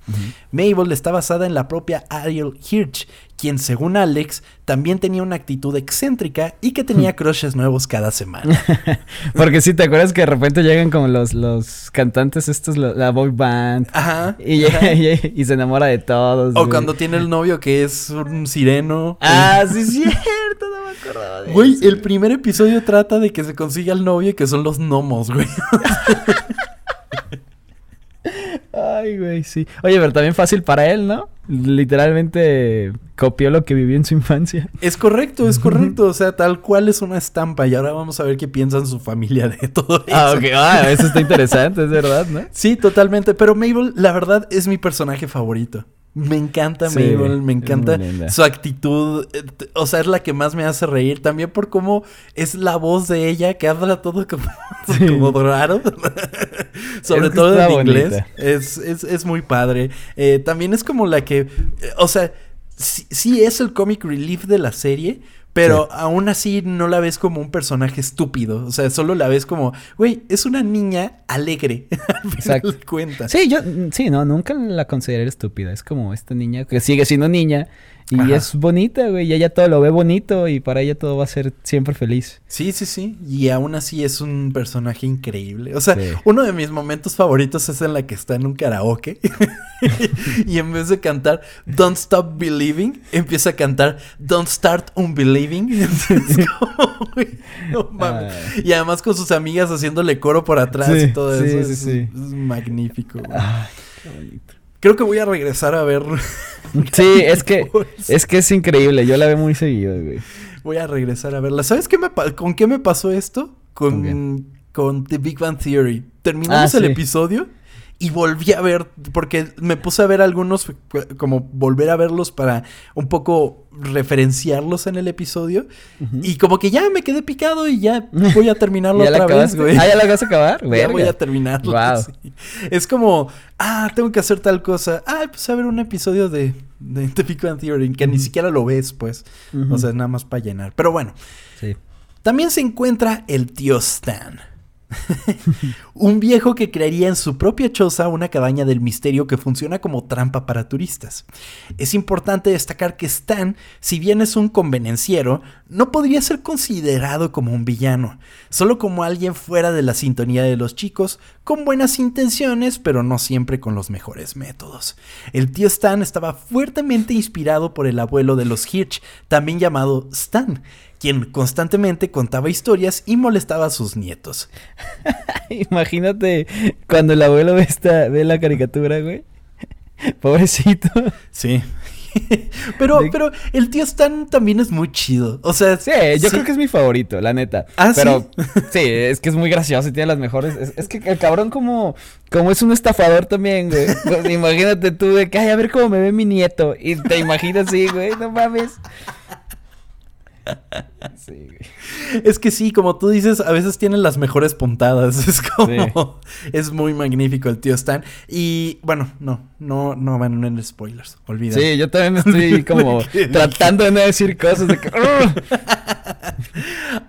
Mabel está basada en la propia Ariel Hirsch, quien según Alex también tenía una actitud excéntrica y que tenía crushes nuevos cada semana. Porque si te acuerdas que de repente llegan como los, los cantantes estos, la boy band. Ajá. Y, y, se enamora de todos. O cuando tiene el novio que es un sireno. Ah, sí, es cierto, no me acordaba de Güey, el primer episodio trata de que se consiga el novio y que son los gnomos, güey. Ay, güey, sí. Oye, pero también fácil para él, ¿no? Literalmente copió lo que vivió en su infancia. Es correcto, es correcto. O sea, tal cual es una estampa. Y ahora vamos a ver qué piensan su familia de todo eso. Ah, ok. Ah, eso está interesante, es verdad, ¿no? Sí, totalmente. Pero Mabel, la verdad, es mi personaje favorito. Me encanta Mabel, me encanta su actitud, eh, o sea, es la que más me hace reír, también por cómo es la voz de ella que habla todo como, raro, sobre todo en inglés, es, es, es, muy padre. Eh, también es como la que, eh, o sea, sí es el comic relief de la serie, pero aún así no la ves como un personaje estúpido. O sea, solo la ves como, güey, es una niña alegre. al final de cuentas. Sí, yo, sí, no, nunca la consideré estúpida. Es como esta niña que sigue siendo niña y es bonita, güey. Y ella todo lo ve bonito y para ella todo va a ser siempre feliz. Sí, sí, sí. Y aún así es un personaje increíble. O sea, uno de mis momentos favoritos es en la que está en un karaoke. y en vez de cantar Don't Stop Believing, empieza a cantar Don't Start Unbelieving. no mames. Y además con sus amigas haciéndole coro por atrás y todo eso. Es, es, magnífico. Ay, qué bonito. Creo que voy a regresar a ver. Sí, es que es que es increíble. Yo la veo muy seguido, güey. Voy a regresar a verla. ¿Sabes qué me con qué me pasó esto? Con, ¿Con, The Big Bang Theory. Terminamos ah, el episodio y volví a ver, porque me puse a ver algunos, como volver a verlos para un poco referenciarlos en el episodio. Y como que ya me quedé picado y ya voy a terminarlo otra vez, güey. Ah, ya la vas a acabar, Ya voy a terminarlo. Es como, ah, tengo que hacer tal cosa. Ah, pues a ver un episodio de, de The Big Theory, que ni siquiera lo ves, pues. O sea, nada más para llenar. Pero bueno. Sí. También se encuentra el tío Stan. un viejo que crearía en su propia choza una cabaña del misterio que funciona como trampa para turistas. Es importante destacar que Stan, si bien es un convenenciero, no podría ser considerado como un villano, solo como alguien fuera de la sintonía de los chicos, con buenas intenciones, pero no siempre con los mejores métodos. El tío Stan estaba fuertemente inspirado por el abuelo de los Hirsch, también llamado Stan, quien constantemente contaba historias y molestaba a sus nietos. Imagínate cuando el abuelo ve, esta, ve la caricatura, güey. Pobrecito. Sí. pero, pero el tío Stan también es muy chido. O sea, sí, yo creo que es mi favorito, la neta. Ah, pero sí, es que es muy gracioso y tiene las mejores. Es, que el cabrón como, como es un estafador también, güey. Pues, imagínate tú de que, ay, a ver cómo me ve mi nieto. Y te imaginas así, güey, no mames. Es que sí, como tú dices, a veces tienen las mejores puntadas. Es como. Es muy magnífico el tío Stan. Y bueno, no, no, no van en spoilers. Olvídalo. Sí, yo también estoy como tratando de no decir cosas de que.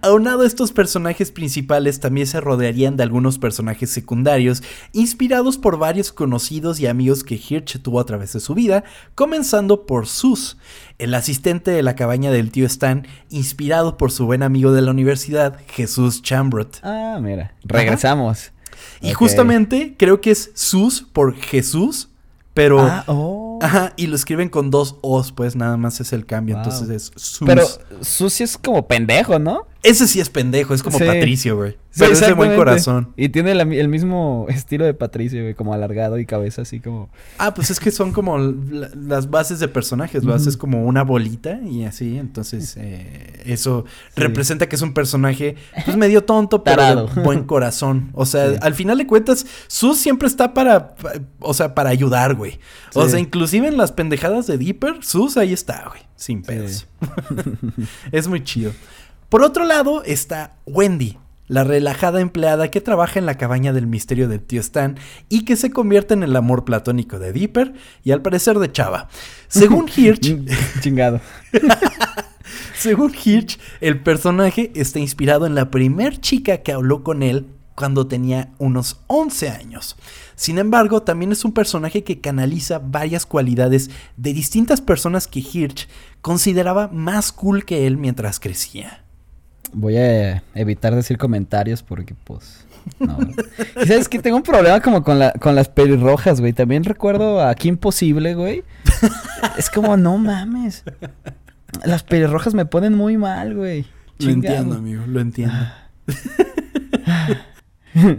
Aunado a estos personajes principales, también se rodearían de algunos personajes secundarios, inspirados por varios conocidos y amigos que Hirsch tuvo a través de su vida, comenzando por Sus, el asistente de la cabaña del tío Stan, inspirado por su buen amigo de la universidad, Jesús Chambrot. Ah, mira, regresamos. Y justamente creo que es Sus por Jesús, pero... Ah, oh. Ajá, y lo escriben con dos O's, pues nada más es el cambio, entonces es Sus. Pero Sus es como pendejo, ¿no? Ese sí es pendejo, es como Patricio, güey. Pero es de buen corazón. Y tiene el mismo estilo de Patricio, güey, como alargado y cabeza así como... Ah, pues es que son como las bases de personajes, lo haces como una bolita y así, entonces eh, eso representa que es un personaje pues medio tonto, pero de buen corazón. O sea, al final de cuentas, Sus siempre está para, o sea, para ayudar, güey. O sea, inclusive en las pendejadas de Dipper, Sus ahí está, güey, sin pedos. es muy chido. Por otro lado está Wendy, la relajada empleada que trabaja en la cabaña del misterio del tío Stan y que se convierte en el amor platónico de Dipper y al parecer de Chava. Según Hirsch... Chingado. según Hirsch, el personaje está inspirado en la primer chica que habló con él cuando tenía unos 11 años. Sin embargo, también es un personaje que canaliza varias cualidades de distintas personas que Hirsch consideraba más cool que él mientras crecía. Voy a evitar decir comentarios porque, pues. No. ¿Sabes que Tengo un problema como con, la, con las pelirrojas, güey. También recuerdo a Aquí Imposible, güey. Es como, no mames. Las pelirrojas me ponen muy mal, güey. Lo entiendo, amigo, lo entiendo.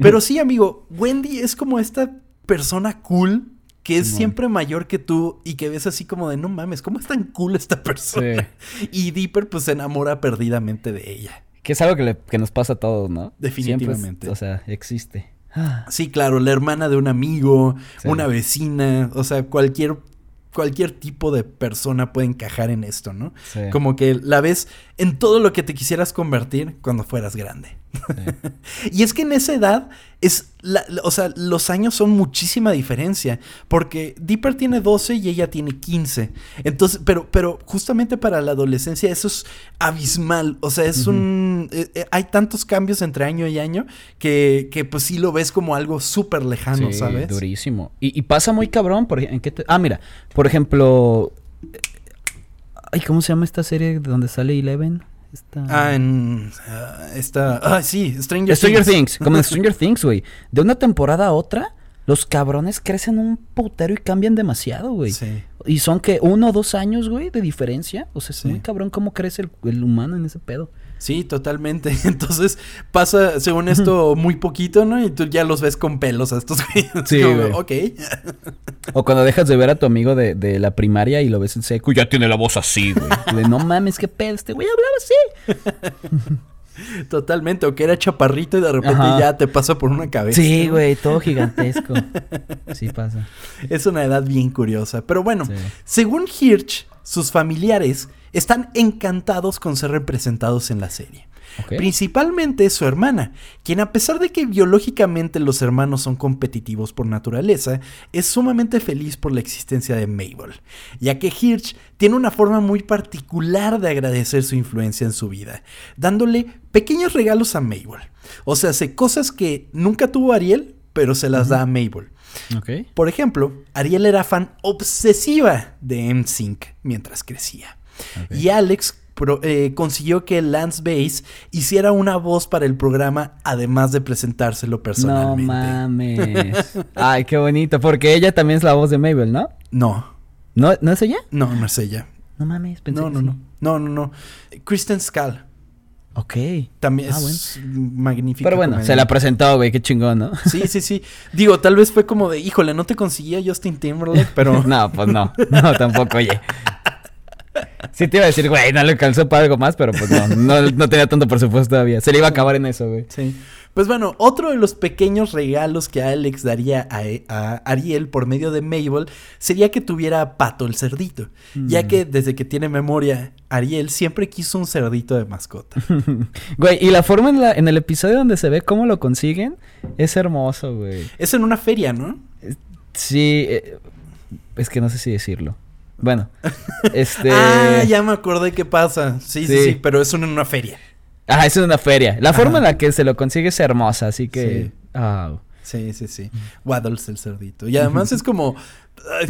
Pero sí, amigo, Wendy es como esta persona cool que es siempre mayor que tú y que ves así como de no mames, ¿cómo es tan cool esta persona? Y Dipper pues se enamora perdidamente de ella. Que es algo que, nos pasa a todos, ¿no? Definitivamente. o sea, existe. Sí, claro, la hermana de un amigo, una vecina, o sea, cualquier cualquier tipo de persona puede encajar en esto, ¿no? Como que la ves en todo lo que te quisieras convertir cuando fueras grande. y es que en esa edad es, o sea, los años son muchísima diferencia, porque Dipper tiene 12 y ella tiene 15. Entonces, pero, pero justamente para la adolescencia eso es abismal, o sea, es un, eh, eh, hay tantos cambios entre año y año que, que pues sí lo ves como algo súper lejano, sí, ¿sabes? Durísimo. Y, pasa muy cabrón, por, ¿en qué ah, mira, por ejemplo, ay, ¿cómo se llama esta serie donde sale Eleven? Ah, en. Ah, esta. Ah, sí, Stranger, Stranger Things. Como en Stranger Things, güey. De una temporada a otra, los cabrones crecen un putero y cambian demasiado, güey. Sí. Y son que uno o dos años, güey, de diferencia. O sea, es muy cabrón cómo crece el humano en ese pedo. Sí, totalmente. Entonces pasa, según esto, muy poquito, ¿no? Y tú ya los ves con pelos a estos Sí, ok. O cuando dejas de ver a tu amigo de, de, la primaria y lo ves en seco y ya tiene la voz así, güey. no mames, qué pedo, este güey hablaba así. Totalmente, o que era chaparrito y de repente ya te pasa por una cabeza. Sí, güey, todo gigantesco. Sí pasa. Es una edad bien curiosa. Pero bueno, según Hirsch, sus familiares están encantados con ser representados en la serie. Principalmente su hermana, quien a pesar de que biológicamente los hermanos son competitivos por naturaleza, es sumamente feliz por la existencia de Mabel, ya que Hirsch tiene una forma muy particular de agradecer su influencia en su vida, dándole pequeños regalos a Mabel. O sea, hace cosas que nunca tuvo Ariel, pero se las da a Mabel. Por ejemplo, Ariel era fan obsesiva de M-Sync mientras crecía. Y Alex eh, consiguió que Lance Bass hiciera una voz para el programa, además de presentárselo personalmente. No mames. Ay, qué bonito. Porque ella también es la voz de Mabel, ¿no? No. ¿No, ¿no es ella? No, no es ella. No mames, pensé no, no, no. No, no, no. Kristen Skull. Ok. También ah, es magnífico. Pero bueno, se la presentó, güey, qué chingón, ¿no? Sí, sí, sí. Digo, tal vez fue como de, híjole, no te conseguía Justin Timberlake, pero. no, pues no. No, tampoco, oye. Sí te iba a decir, güey, no le alcanzó para algo más, pero pues no, no, tenía tanto presupuesto todavía. Se le iba a acabar en eso, güey. Sí. Pues bueno, otro de los pequeños regalos que Alex daría a, Ariel por medio de Mabel sería que tuviera a Pato el cerdito, ya mm. que desde que tiene memoria, Ariel siempre quiso un cerdito de mascota. güey, y la forma en, la, en el episodio donde se ve cómo lo consiguen es hermoso, güey. Es en una feria, ¿no? Sí, eh, es que no sé si decirlo. Bueno, este. ah, ya me acordé qué pasa. Sí, sí, sí, pero es en una feria. Ah, es una feria. La forma en la que se lo consigue es hermosa, así que. Sí, sí, sí. Waddles el cerdito. Y además es como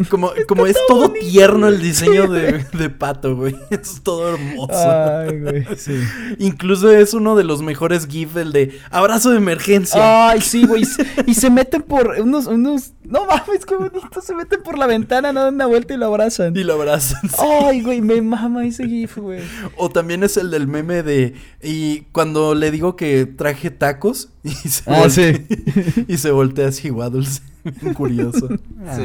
como, como es todo tierno el diseño de, de, pato, güey. Es todo hermoso. Ay, güey, sí. Incluso es uno de los mejores GIFs, el de abrazo de emergencia. Ay, sí, güey. y se meten por unos, unos. No mames, qué bonito. Se meten por la ventana, no dan una vuelta y lo abrazan. Y lo abrazan. Ay, güey, me mama ese GIF, güey. O también es el del meme de. Y cuando le digo que traje tacos y se, ah, sí. y se voltea así, Waddles. Curioso. Sí.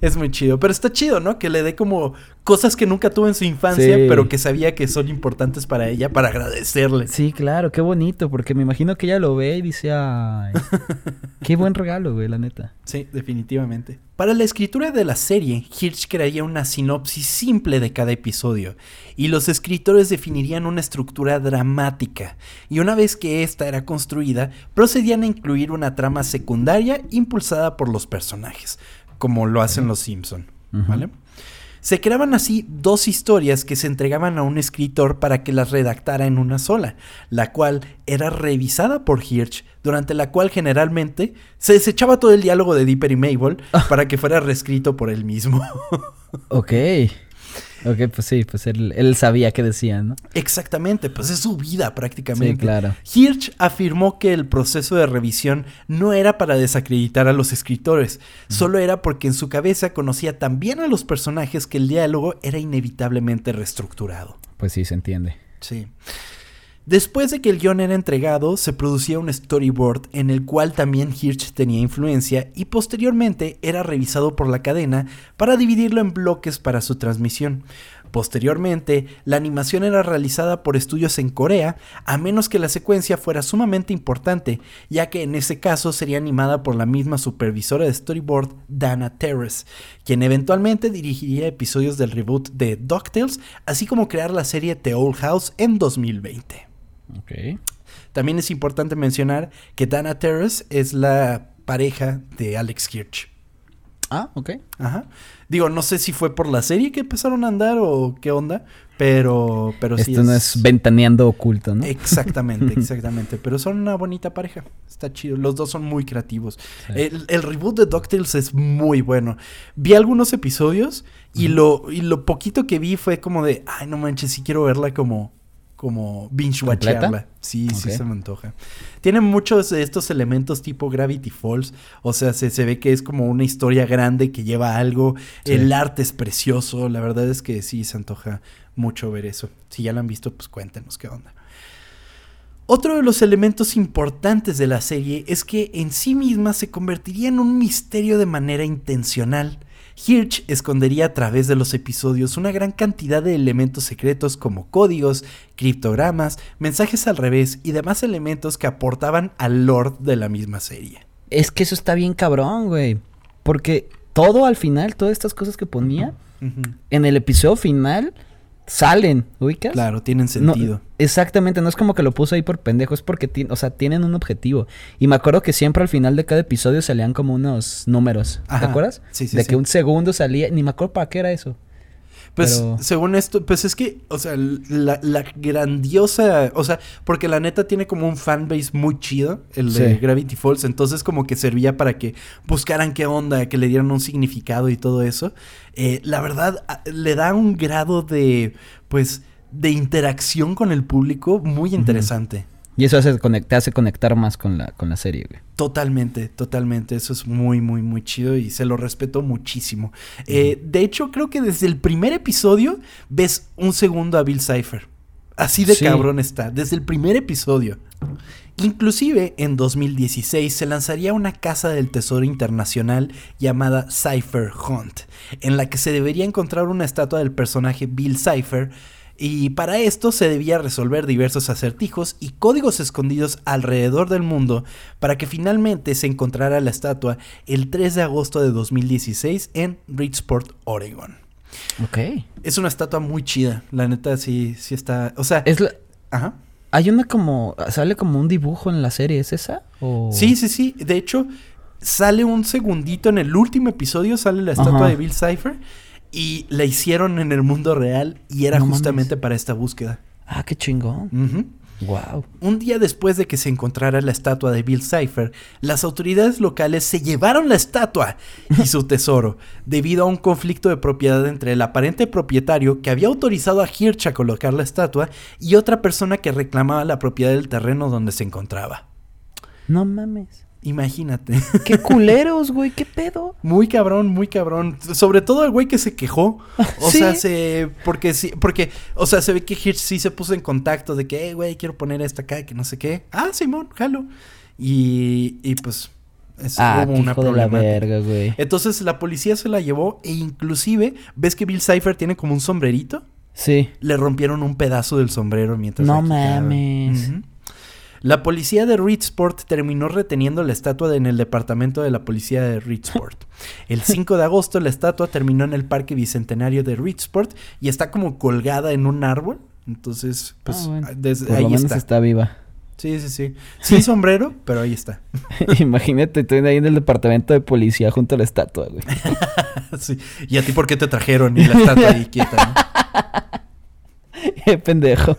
Es muy chido. Pero está chido, ¿no? Que le dé como cosas que nunca tuvo en su infancia, pero que sabía que son importantes para ella, para agradecerle. Sí, claro, qué bonito, porque me imagino que ella lo ve y dice, ay, qué buen regalo, güey, la neta. Sí, definitivamente. Para la escritura de la serie, Hirsch crearía una sinopsis simple de cada episodio, y los escritores definirían una estructura dramática, y una vez que esta era construida, procedían a incluir una trama secundaria impulsada por los personajes, como lo hacen los Simpson, ¿vale? Se creaban así dos historias que se entregaban a un escritor para que las redactara en una sola, la cual era revisada por Hirsch, durante la cual generalmente se desechaba todo el diálogo de Dipper y Mabel ah. para que fuera reescrito por él mismo. ok. Ok, pues sí, pues él, sabía qué decía, ¿no? Exactamente, pues es su vida prácticamente. Sí, claro. Hirsch afirmó que el proceso de revisión no era para desacreditar a los escritores, solo era porque en su cabeza conocía tan bien a los personajes que el diálogo era inevitablemente reestructurado. Pues sí, se entiende. Sí. Después de que el guion era entregado, se producía un storyboard en el cual también Hirsch tenía influencia y posteriormente era revisado por la cadena para dividirlo en bloques para su transmisión. Posteriormente, la animación era realizada por estudios en Corea, a menos que la secuencia fuera sumamente importante, ya que en ese caso sería animada por la misma supervisora de storyboard, Dana Terrace, quien eventualmente dirigiría episodios del reboot de DuckTales, así como crear la serie The Old House en 2020. También es importante mencionar que Dana Terrace es la pareja de Alex Hirsch. Ah, ok. Ajá. Digo, no sé si fue por la serie que empezaron a andar o qué onda, pero, pero sí. Esto no es ventaneando oculto, ¿no? Exactamente, exactamente. pero son una bonita pareja. Está chido. Los dos son muy creativos. El, reboot de DuckTales es muy bueno. Vi algunos episodios y, lo, y lo poquito que vi fue como de, ay, no manches, sí quiero verla como como binge watcharla. Sí, sí se me antoja. Tiene muchos de estos elementos tipo Gravity Falls. O sea, se, se ve que es como una historia grande que lleva algo. El arte es precioso. La verdad es que sí se antoja mucho ver eso. Si ya lo han visto, pues cuéntenos qué onda. Otro de los elementos importantes de la serie es que en sí misma se convertiría en un misterio de manera intencional Hirsch escondería a través de los episodios una gran cantidad de elementos secretos como códigos, criptogramas, mensajes al revés y demás elementos que aportaban al lore de la misma serie. Es que eso está bien cabrón, güey. Porque todo al final, todas estas cosas que ponía, en el episodio final salen, ¿ubicas? Claro, tienen sentido. exactamente, no es como que lo puso ahí por pendejo, es porque, o sea, tienen un objetivo. Y me acuerdo que siempre al final de cada episodio salían como unos números, ¿te acuerdas? Sí, sí, De que un segundo salía, ni me acuerdo para qué era eso. Pues según esto, pues es que, o sea, la, grandiosa, o sea, porque la neta tiene como un fanbase muy chido, el de Gravity Falls, entonces como que servía para que buscaran qué onda, que le dieran un significado y todo eso. Eh, la verdad, le da un grado de, pues, de interacción con el público muy interesante. Y eso hace, te hace conectar más con la, con la serie, güey. Totalmente, totalmente. Eso es muy, muy, muy chido y se lo respeto muchísimo. Eh, de hecho, creo que desde el primer episodio ves un segundo a Bill Cipher. Así de cabrón está, desde el primer episodio. Inclusive en 2016 se lanzaría una casa del tesoro internacional llamada Cypher Hunt, en la que se debería encontrar una estatua del personaje Bill Cipher y para esto se debía resolver diversos acertijos y códigos escondidos alrededor del mundo para que finalmente se encontrara la estatua el 3 de agosto de 2016 en Bridgeport, Oregon. Ok. Es una estatua muy chida, la neta sí, sí está, o sea... Es Ajá. Hay una como, sale como un dibujo en la serie, ¿es esa? Sí, sí, sí, de hecho sale un segundito en el último episodio, sale la estatua de Bill Cipher y la hicieron en el mundo real y era justamente para esta búsqueda. Ah, qué chingón. Wow. Un día después de que se encontrara la estatua de Bill Cipher, las autoridades locales se llevaron la estatua y su tesoro, debido a un conflicto de propiedad entre el aparente propietario que había autorizado a Hirsch a colocar la estatua y otra persona que reclamaba la propiedad del terreno donde se encontraba. No mames. Imagínate. Qué culeros, güey, qué pedo. Muy cabrón, muy cabrón. Sobre todo el güey que se quejó. O sea, se. Porque sí, porque, o sea, se ve que Hirsch sí se puso en contacto de que, güey, quiero poner esta acá, que no sé qué. Ah, Simón, jalo. Y, y pues. Es ah, como una hijo la verga, güey. Entonces la policía se la llevó e inclusive, ¿ves que Bill Cipher tiene como un sombrerito? Sí. Le rompieron un pedazo del sombrero mientras. No mames. La policía de Ridgeport terminó reteniendo la estatua en el departamento de la policía de Ridgeport. El 5 de agosto la estatua terminó en el parque bicentenario de Ridgeport y está como colgada en un árbol. Entonces, pues ah, desde ahí está. está viva. Sí, sí, sí. Sin sombrero, pero ahí está. Imagínate, estoy ahí en el departamento de policía junto a la estatua, güey. sí. ¿Y a ti por qué te trajeron y la estatua ahí quieta, no? Qué pendejo.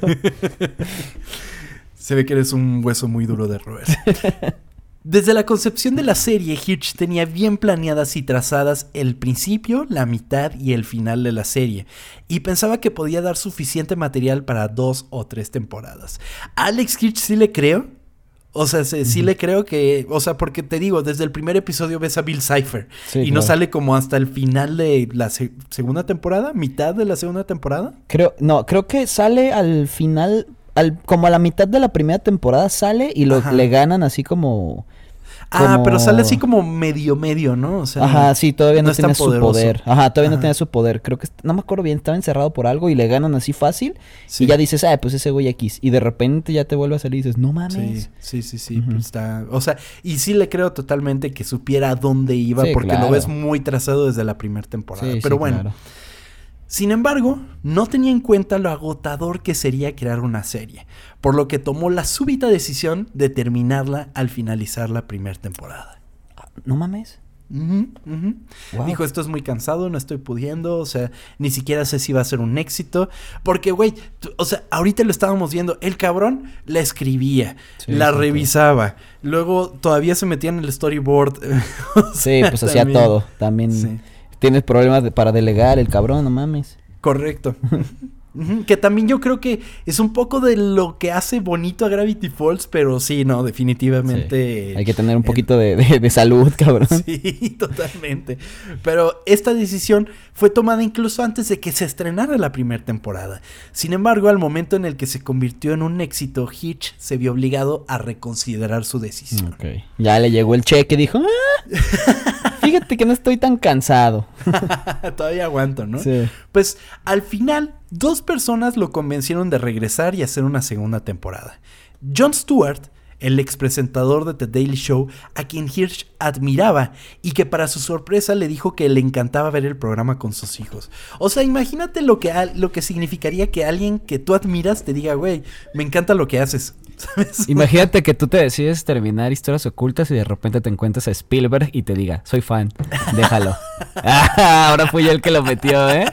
Se ve que eres un hueso muy duro de roer. Desde la concepción de la serie, Hirsch tenía bien planeadas y trazadas el principio, la mitad y el final de la serie, y pensaba que podía dar suficiente material para dos o tres temporadas. Alex Hirsch sí le creo. O sea, sí, le creo que, o sea, porque te digo, desde el primer episodio ves a Bill Cipher y no sale como hasta el final de la segunda temporada, mitad de la segunda temporada. Creo, no, creo que sale al final al, como a la mitad de la primera temporada sale y lo, le ganan así como Ah, pero sale así como medio medio, ¿no? O sea, Ajá, sí, todavía no, tiene su poder. Ajá, todavía no tiene su poder. Creo que no me acuerdo bien, estaba encerrado por algo y le ganan así fácil. Y ya dices, ah, pues ese güey X. Y de repente ya te vuelve a salir y dices, no mames. Sí, sí, sí, pues está. O sea, y sí le creo totalmente que supiera a dónde iba, porque lo ves muy trazado desde la primera temporada. pero bueno. Sin embargo, no tenía en cuenta lo agotador que sería crear una serie, por lo que tomó la súbita decisión de terminarla al finalizar la primera temporada. No mames. Dijo, esto es muy cansado, no estoy pudiendo, o sea, ni siquiera sé si va a ser un éxito. Porque, güey, o sea, ahorita lo estábamos viendo, el cabrón la escribía, la revisaba, luego todavía se metía en el storyboard. sí, pues hacía todo, también tienes problemas para delegar, el cabrón, no mames. Correcto. Que también yo creo que es un poco de lo que hace bonito a Gravity Falls, pero sí, no, definitivamente. Hay que tener un poquito de, salud, cabrón. Sí, totalmente. Pero esta decisión fue tomada incluso antes de que se estrenara la primera temporada. Sin embargo, al momento en el que se convirtió en un éxito, Hitch se vio obligado a reconsiderar su decisión. Ya le llegó el cheque y dijo: ah, Fíjate que no estoy tan cansado. Todavía aguanto, ¿no? Sí. Pues al final dos personas lo convencieron de regresar y hacer una segunda temporada. Jon Stewart, el ex presentador de The Daily Show, a quien Hirsch admiraba y que para su sorpresa le dijo que le encantaba ver el programa con sus hijos. O sea, imagínate lo que, lo que significaría que alguien que tú admiras te diga, güey, me encanta lo que haces. Imagínate que tú te decides terminar historias ocultas y de repente te encuentras a Spielberg y te diga, soy fan, déjalo. ahora fui yo el que lo metió, ¿eh?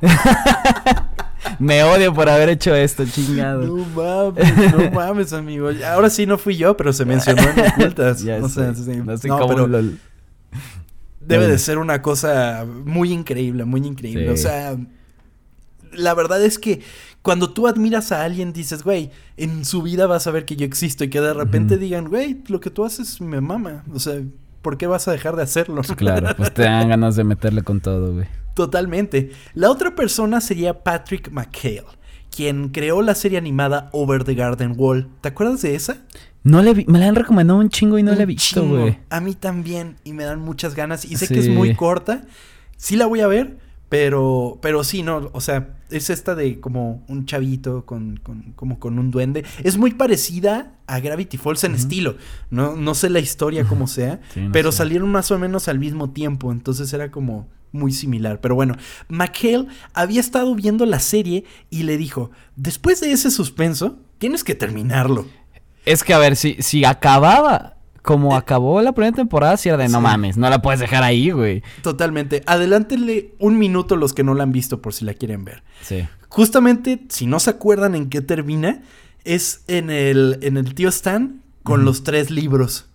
Me odio por haber hecho esto, chingado. No mames, no mames, amigo. Ahora sí no fui yo, pero se mencionó en ocultas. no sé, no sé cómo pero Debe de ser una cosa muy increíble, muy increíble. O sea, la verdad es que cuando tú admiras a alguien dices, güey, en su vida vas a ver que yo existo y que de repente digan, güey, lo que tú haces me mama. O sea, ¿por qué vas a dejar de hacerlo? Claro, pues te dan ganas de meterle con todo, güey. Totalmente. La otra persona sería Patrick McHale, quien creó la serie animada Over the Garden Wall. ¿Te acuerdas de esa? No le vi, me la han recomendado un chingo y no la he visto, güey. A mí también y me dan muchas ganas y sé que es muy corta. Sí la voy a ver, pero pero sí, no, o sea, es esta de como un chavito con, con como con un duende. Es muy parecida a Gravity Falls en estilo. No no sé la historia como sea, pero salieron más o menos al mismo tiempo, entonces era como muy similar. Pero bueno, McHale había estado viendo la serie y le dijo, después de ese suspenso, tienes que terminarlo. Es que a ver, si, si acababa como acabó la primera temporada, si era de no mames, no la puedes dejar ahí, güey. Totalmente. Adelántenle un minuto los que no la han visto por si la quieren ver. Sí. Justamente, si no se acuerdan en qué termina, es en el, en el tío Stan con los tres libros.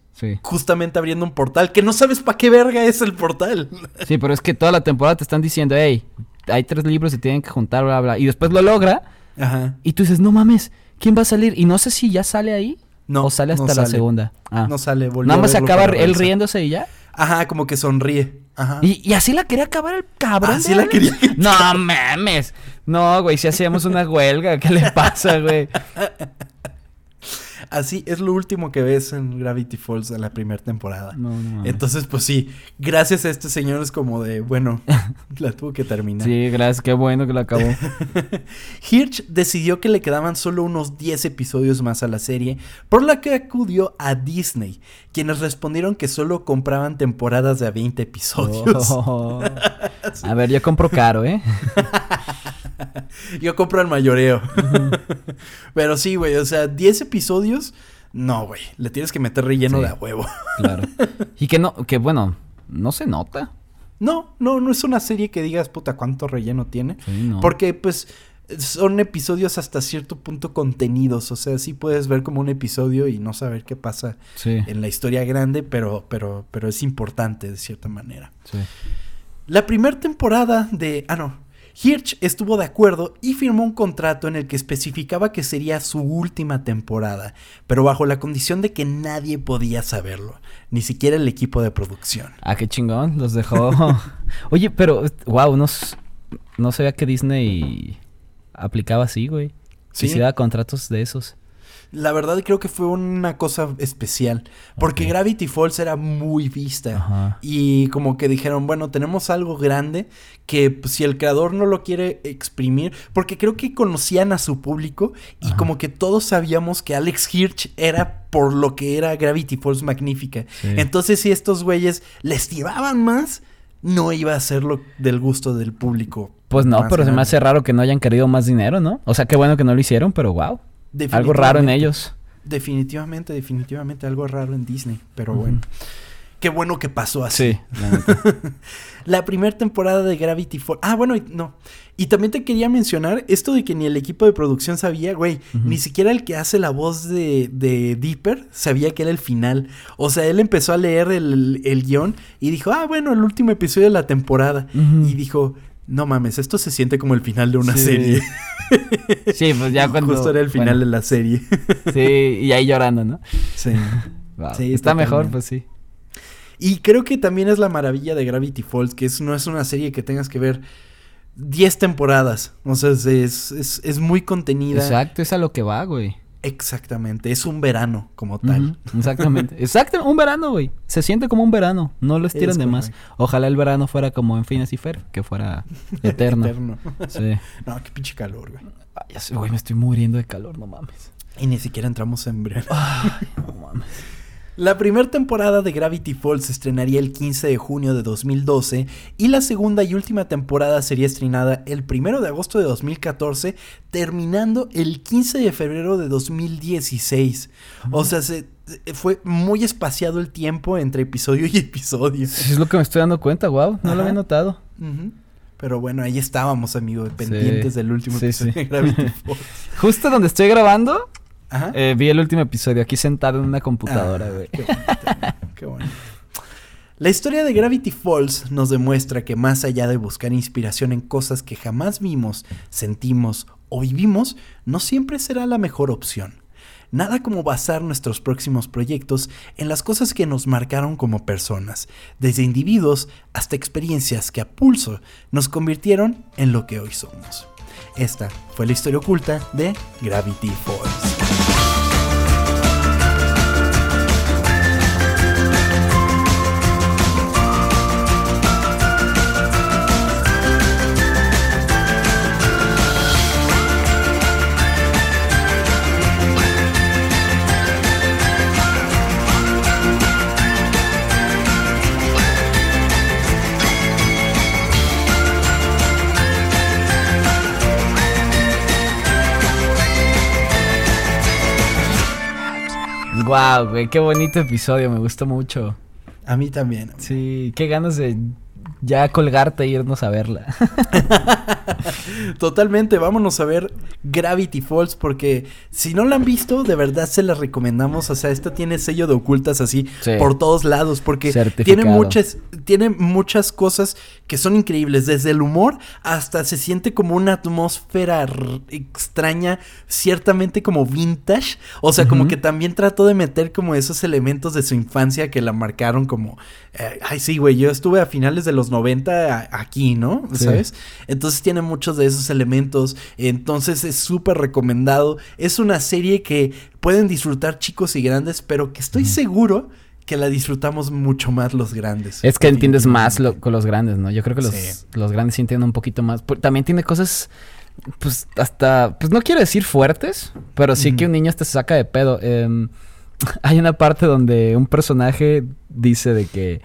Justamente abriendo un portal que no sabes para qué verga es el portal. Sí, pero es que toda la temporada te están diciendo, hey, hay tres libros y tienen que juntar, bla, bla. Y después lo logra. Ajá. Y tú dices, no mames, ¿quién va a salir? Y no sé si ya sale ahí. No. O sale hasta la segunda. Ah. No sale, Nada más se acaba él riéndose y ya. Ajá, como que sonríe. Ajá. Y, así la quería acabar el cabrón. Así la quería. No mames. No, güey, si hacíamos una huelga, ¿qué le pasa, güey? Así es lo último que ves en Gravity Falls en la primera temporada. No, no. Entonces, pues sí, gracias a este señor es como de, bueno, la tuvo que terminar. Sí, gracias, qué bueno que la acabó. Hirsch decidió que le quedaban solo unos 10 episodios más a la serie, por la que acudió a Disney, quienes respondieron que solo compraban temporadas de 20 episodios. Oh. A ver, yo compro caro, ¿eh? Yo compro el mayoreo. Pero sí, güey, o sea, 10 episodios, no, güey, le tienes que meter relleno de a huevo. claro. Y que no, que bueno, no se nota. No, no, no es una serie que digas, puta, cuánto relleno tiene. Porque, pues, son episodios hasta cierto punto contenidos. O sea, sí puedes ver como un episodio y no saber qué pasa en la historia grande, pero, pero, pero es importante de cierta manera. Sí. La primera temporada de. Ah, no. Hirsch estuvo de acuerdo y firmó un contrato en el que especificaba que sería su última temporada, pero bajo la condición de que nadie podía saberlo, ni siquiera el equipo de producción. Ah, qué chingón, los dejó. Oye, pero, wow, no, no sabía que Disney aplicaba así, güey. Sí. Da contratos de esos. La verdad creo que fue una cosa especial. Porque Gravity Falls era muy vista. Y como que dijeron, bueno, tenemos algo grande que pues, si el creador no lo quiere exprimir. Porque creo que conocían a su público. Y como que todos sabíamos que Alex Hirsch era por lo que era Gravity Falls magnífica. Entonces si estos güeyes les tiraban más no iba a ser lo del gusto del público. Pues no, pero se me hace raro que no hayan querido más dinero, ¿no? O sea, qué bueno que no lo hicieron, pero wow. Algo raro en ellos. Definitivamente, definitivamente algo raro en Disney, pero bueno. Qué bueno que pasó así. Sí. la primera temporada de Gravity Falls. Ah, bueno, no. Y también te quería mencionar esto de que ni el equipo de producción sabía, güey. Ni siquiera el que hace la voz de, de, Dipper sabía que era el final. O sea, él empezó a leer el, el guion y dijo, ah, bueno, el último episodio de la temporada. Y dijo, no mames, esto se siente como el final de una serie. sí, pues ya cuando. Justo era el final de la serie. sí, y ahí llorando, ¿no? Sí. sí está mejor, pues sí. Y creo que también es la maravilla de Gravity Falls, que es, no es una serie que tengas que ver 10 temporadas. O sea, es, es, es muy contenida. Exacto, es a lo que va, güey. Exactamente, es un verano como tal. exactamente, exacto, un verano, güey. Se siente como un verano, no lo estiran de más. Ojalá el verano fuera como en Finas y Fer, que fuera eterno. eterno. Sí. No, qué pinche calor, güey. Ya sé, güey, me estoy muriendo de calor, no mames. Y ni siquiera entramos en verano. Ay, no mames. La primera temporada de Gravity Falls se estrenaría el 15 de junio de 2012 y la segunda y última temporada sería estrenada el 1 de agosto de 2014, terminando el 15 de febrero de 2016. O sea, se, fue muy espaciado el tiempo entre episodio y episodio. Es lo que me estoy dando cuenta, wow, no lo había notado. Pero bueno, ahí estábamos, amigos, pendientes del último episodio de Gravity Falls. Justo donde estoy grabando, eh, vi el último episodio aquí sentado en una computadora, ah, güey. qué, bueno. La historia de Gravity Falls nos demuestra que más allá de buscar inspiración en cosas que jamás vimos, sentimos o vivimos, no siempre será la mejor opción. Nada como basar nuestros próximos proyectos en las cosas que nos marcaron como personas, desde individuos hasta experiencias que a pulso nos convirtieron en lo que hoy somos. Esta fue la historia oculta de Gravity Falls. Wow, güey, qué bonito episodio, me gustó mucho. A mí también. Sí, qué ganas de ya colgarte e irnos a verla. Totalmente, vámonos a ver Gravity Falls porque si no la han visto, de verdad se la recomendamos. O sea, esta tiene sello de ocultas así por todos lados porque tiene muchas, tiene muchas cosas que son increíbles, desde el humor hasta se siente como una atmósfera extraña, ciertamente como vintage. O sea, como que también trató de meter como esos elementos de su infancia que la marcaron como, eh, ay sí, güey, yo estuve a finales de los 90 aquí, ¿no? ¿Sabes? Entonces tiene muchos de esos elementos. Entonces es súper recomendado. Es una serie que pueden disfrutar chicos y grandes, pero que estoy seguro que la disfrutamos mucho más los grandes. Es que entiendes más con los grandes, ¿no? Yo creo que los, los grandes sí entienden un poquito más. También tiene cosas, pues hasta, pues no quiero decir fuertes, pero sí que un niño hasta se saca de pedo. Em, hay una parte donde un personaje dice de que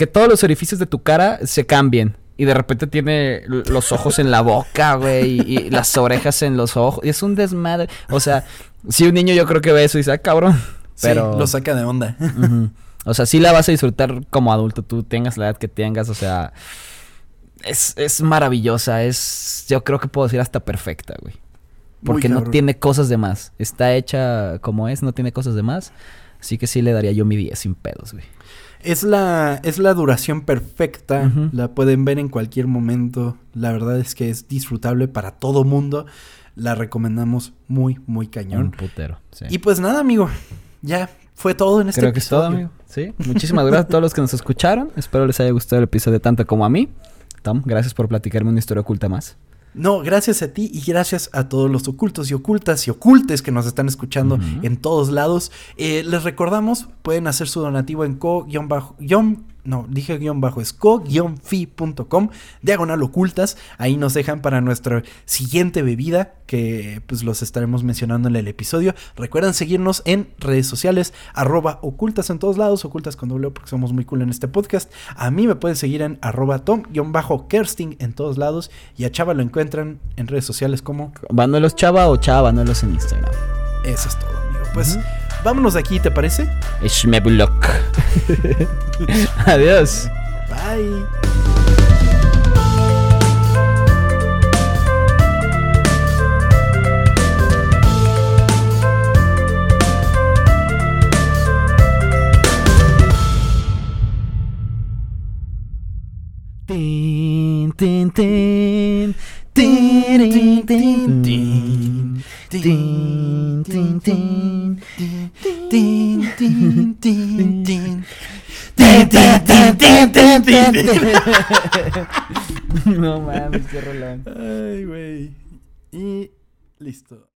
que todos los orificios de tu cara se cambien. Y de repente tiene los ojos en la boca, güey, y, las orejas en los ojos. Y es un desmadre. O sea, si un niño yo creo que ve eso y dice, ah, cabrón. Pero... lo saca de onda. O sea, sí la vas a disfrutar como adulto, tú tengas la edad que tengas, o sea... Es, es maravillosa, es... Yo creo que puedo decir hasta perfecta, güey. Porque no tiene cosas de más. Está hecha como es, no tiene cosas de más. Así que sí le daría yo mi 10 sin pedos, güey. Es la, es la duración perfecta, la pueden ver en cualquier momento, la verdad es que es disfrutable para todo mundo, la recomendamos muy, muy cañón. Un putero, sí. Y pues nada, amigo, ya fue todo en este Creo que es todo, amigo. Sí, muchísimas gracias a todos los que nos escucharon, espero les haya gustado el episodio tanto como a mí. Tom, gracias por platicarme una historia oculta más. No, gracias a ti y gracias a todos los ocultos y ocultas y ocultes que nos están escuchando en todos lados. Eh, les recordamos, pueden hacer su donativo en co no, dije guion bajo, es co-fi.com, diagonal ocultas. Ahí nos dejan para nuestra siguiente bebida, que pues los estaremos mencionando en el episodio. Recuerden seguirnos en redes sociales, arroba ocultas en todos lados, ocultas con doble porque somos muy cool en este podcast. A mí me pueden seguir en arroba tom-kersting en todos lados. Y a Chava lo encuentran en redes sociales como... Vanuelos Chava o Chava Vanuelos en Instagram. Eso es todo, amigo. Pues... Vámonos de aquí, ¿te parece? Schmebulok. Adiós. Bye. Tin, tin, tin. Tin, tin, tin, tin. Tin, tin, tin. No mames, qué rolón. Ay, güey. Y listo.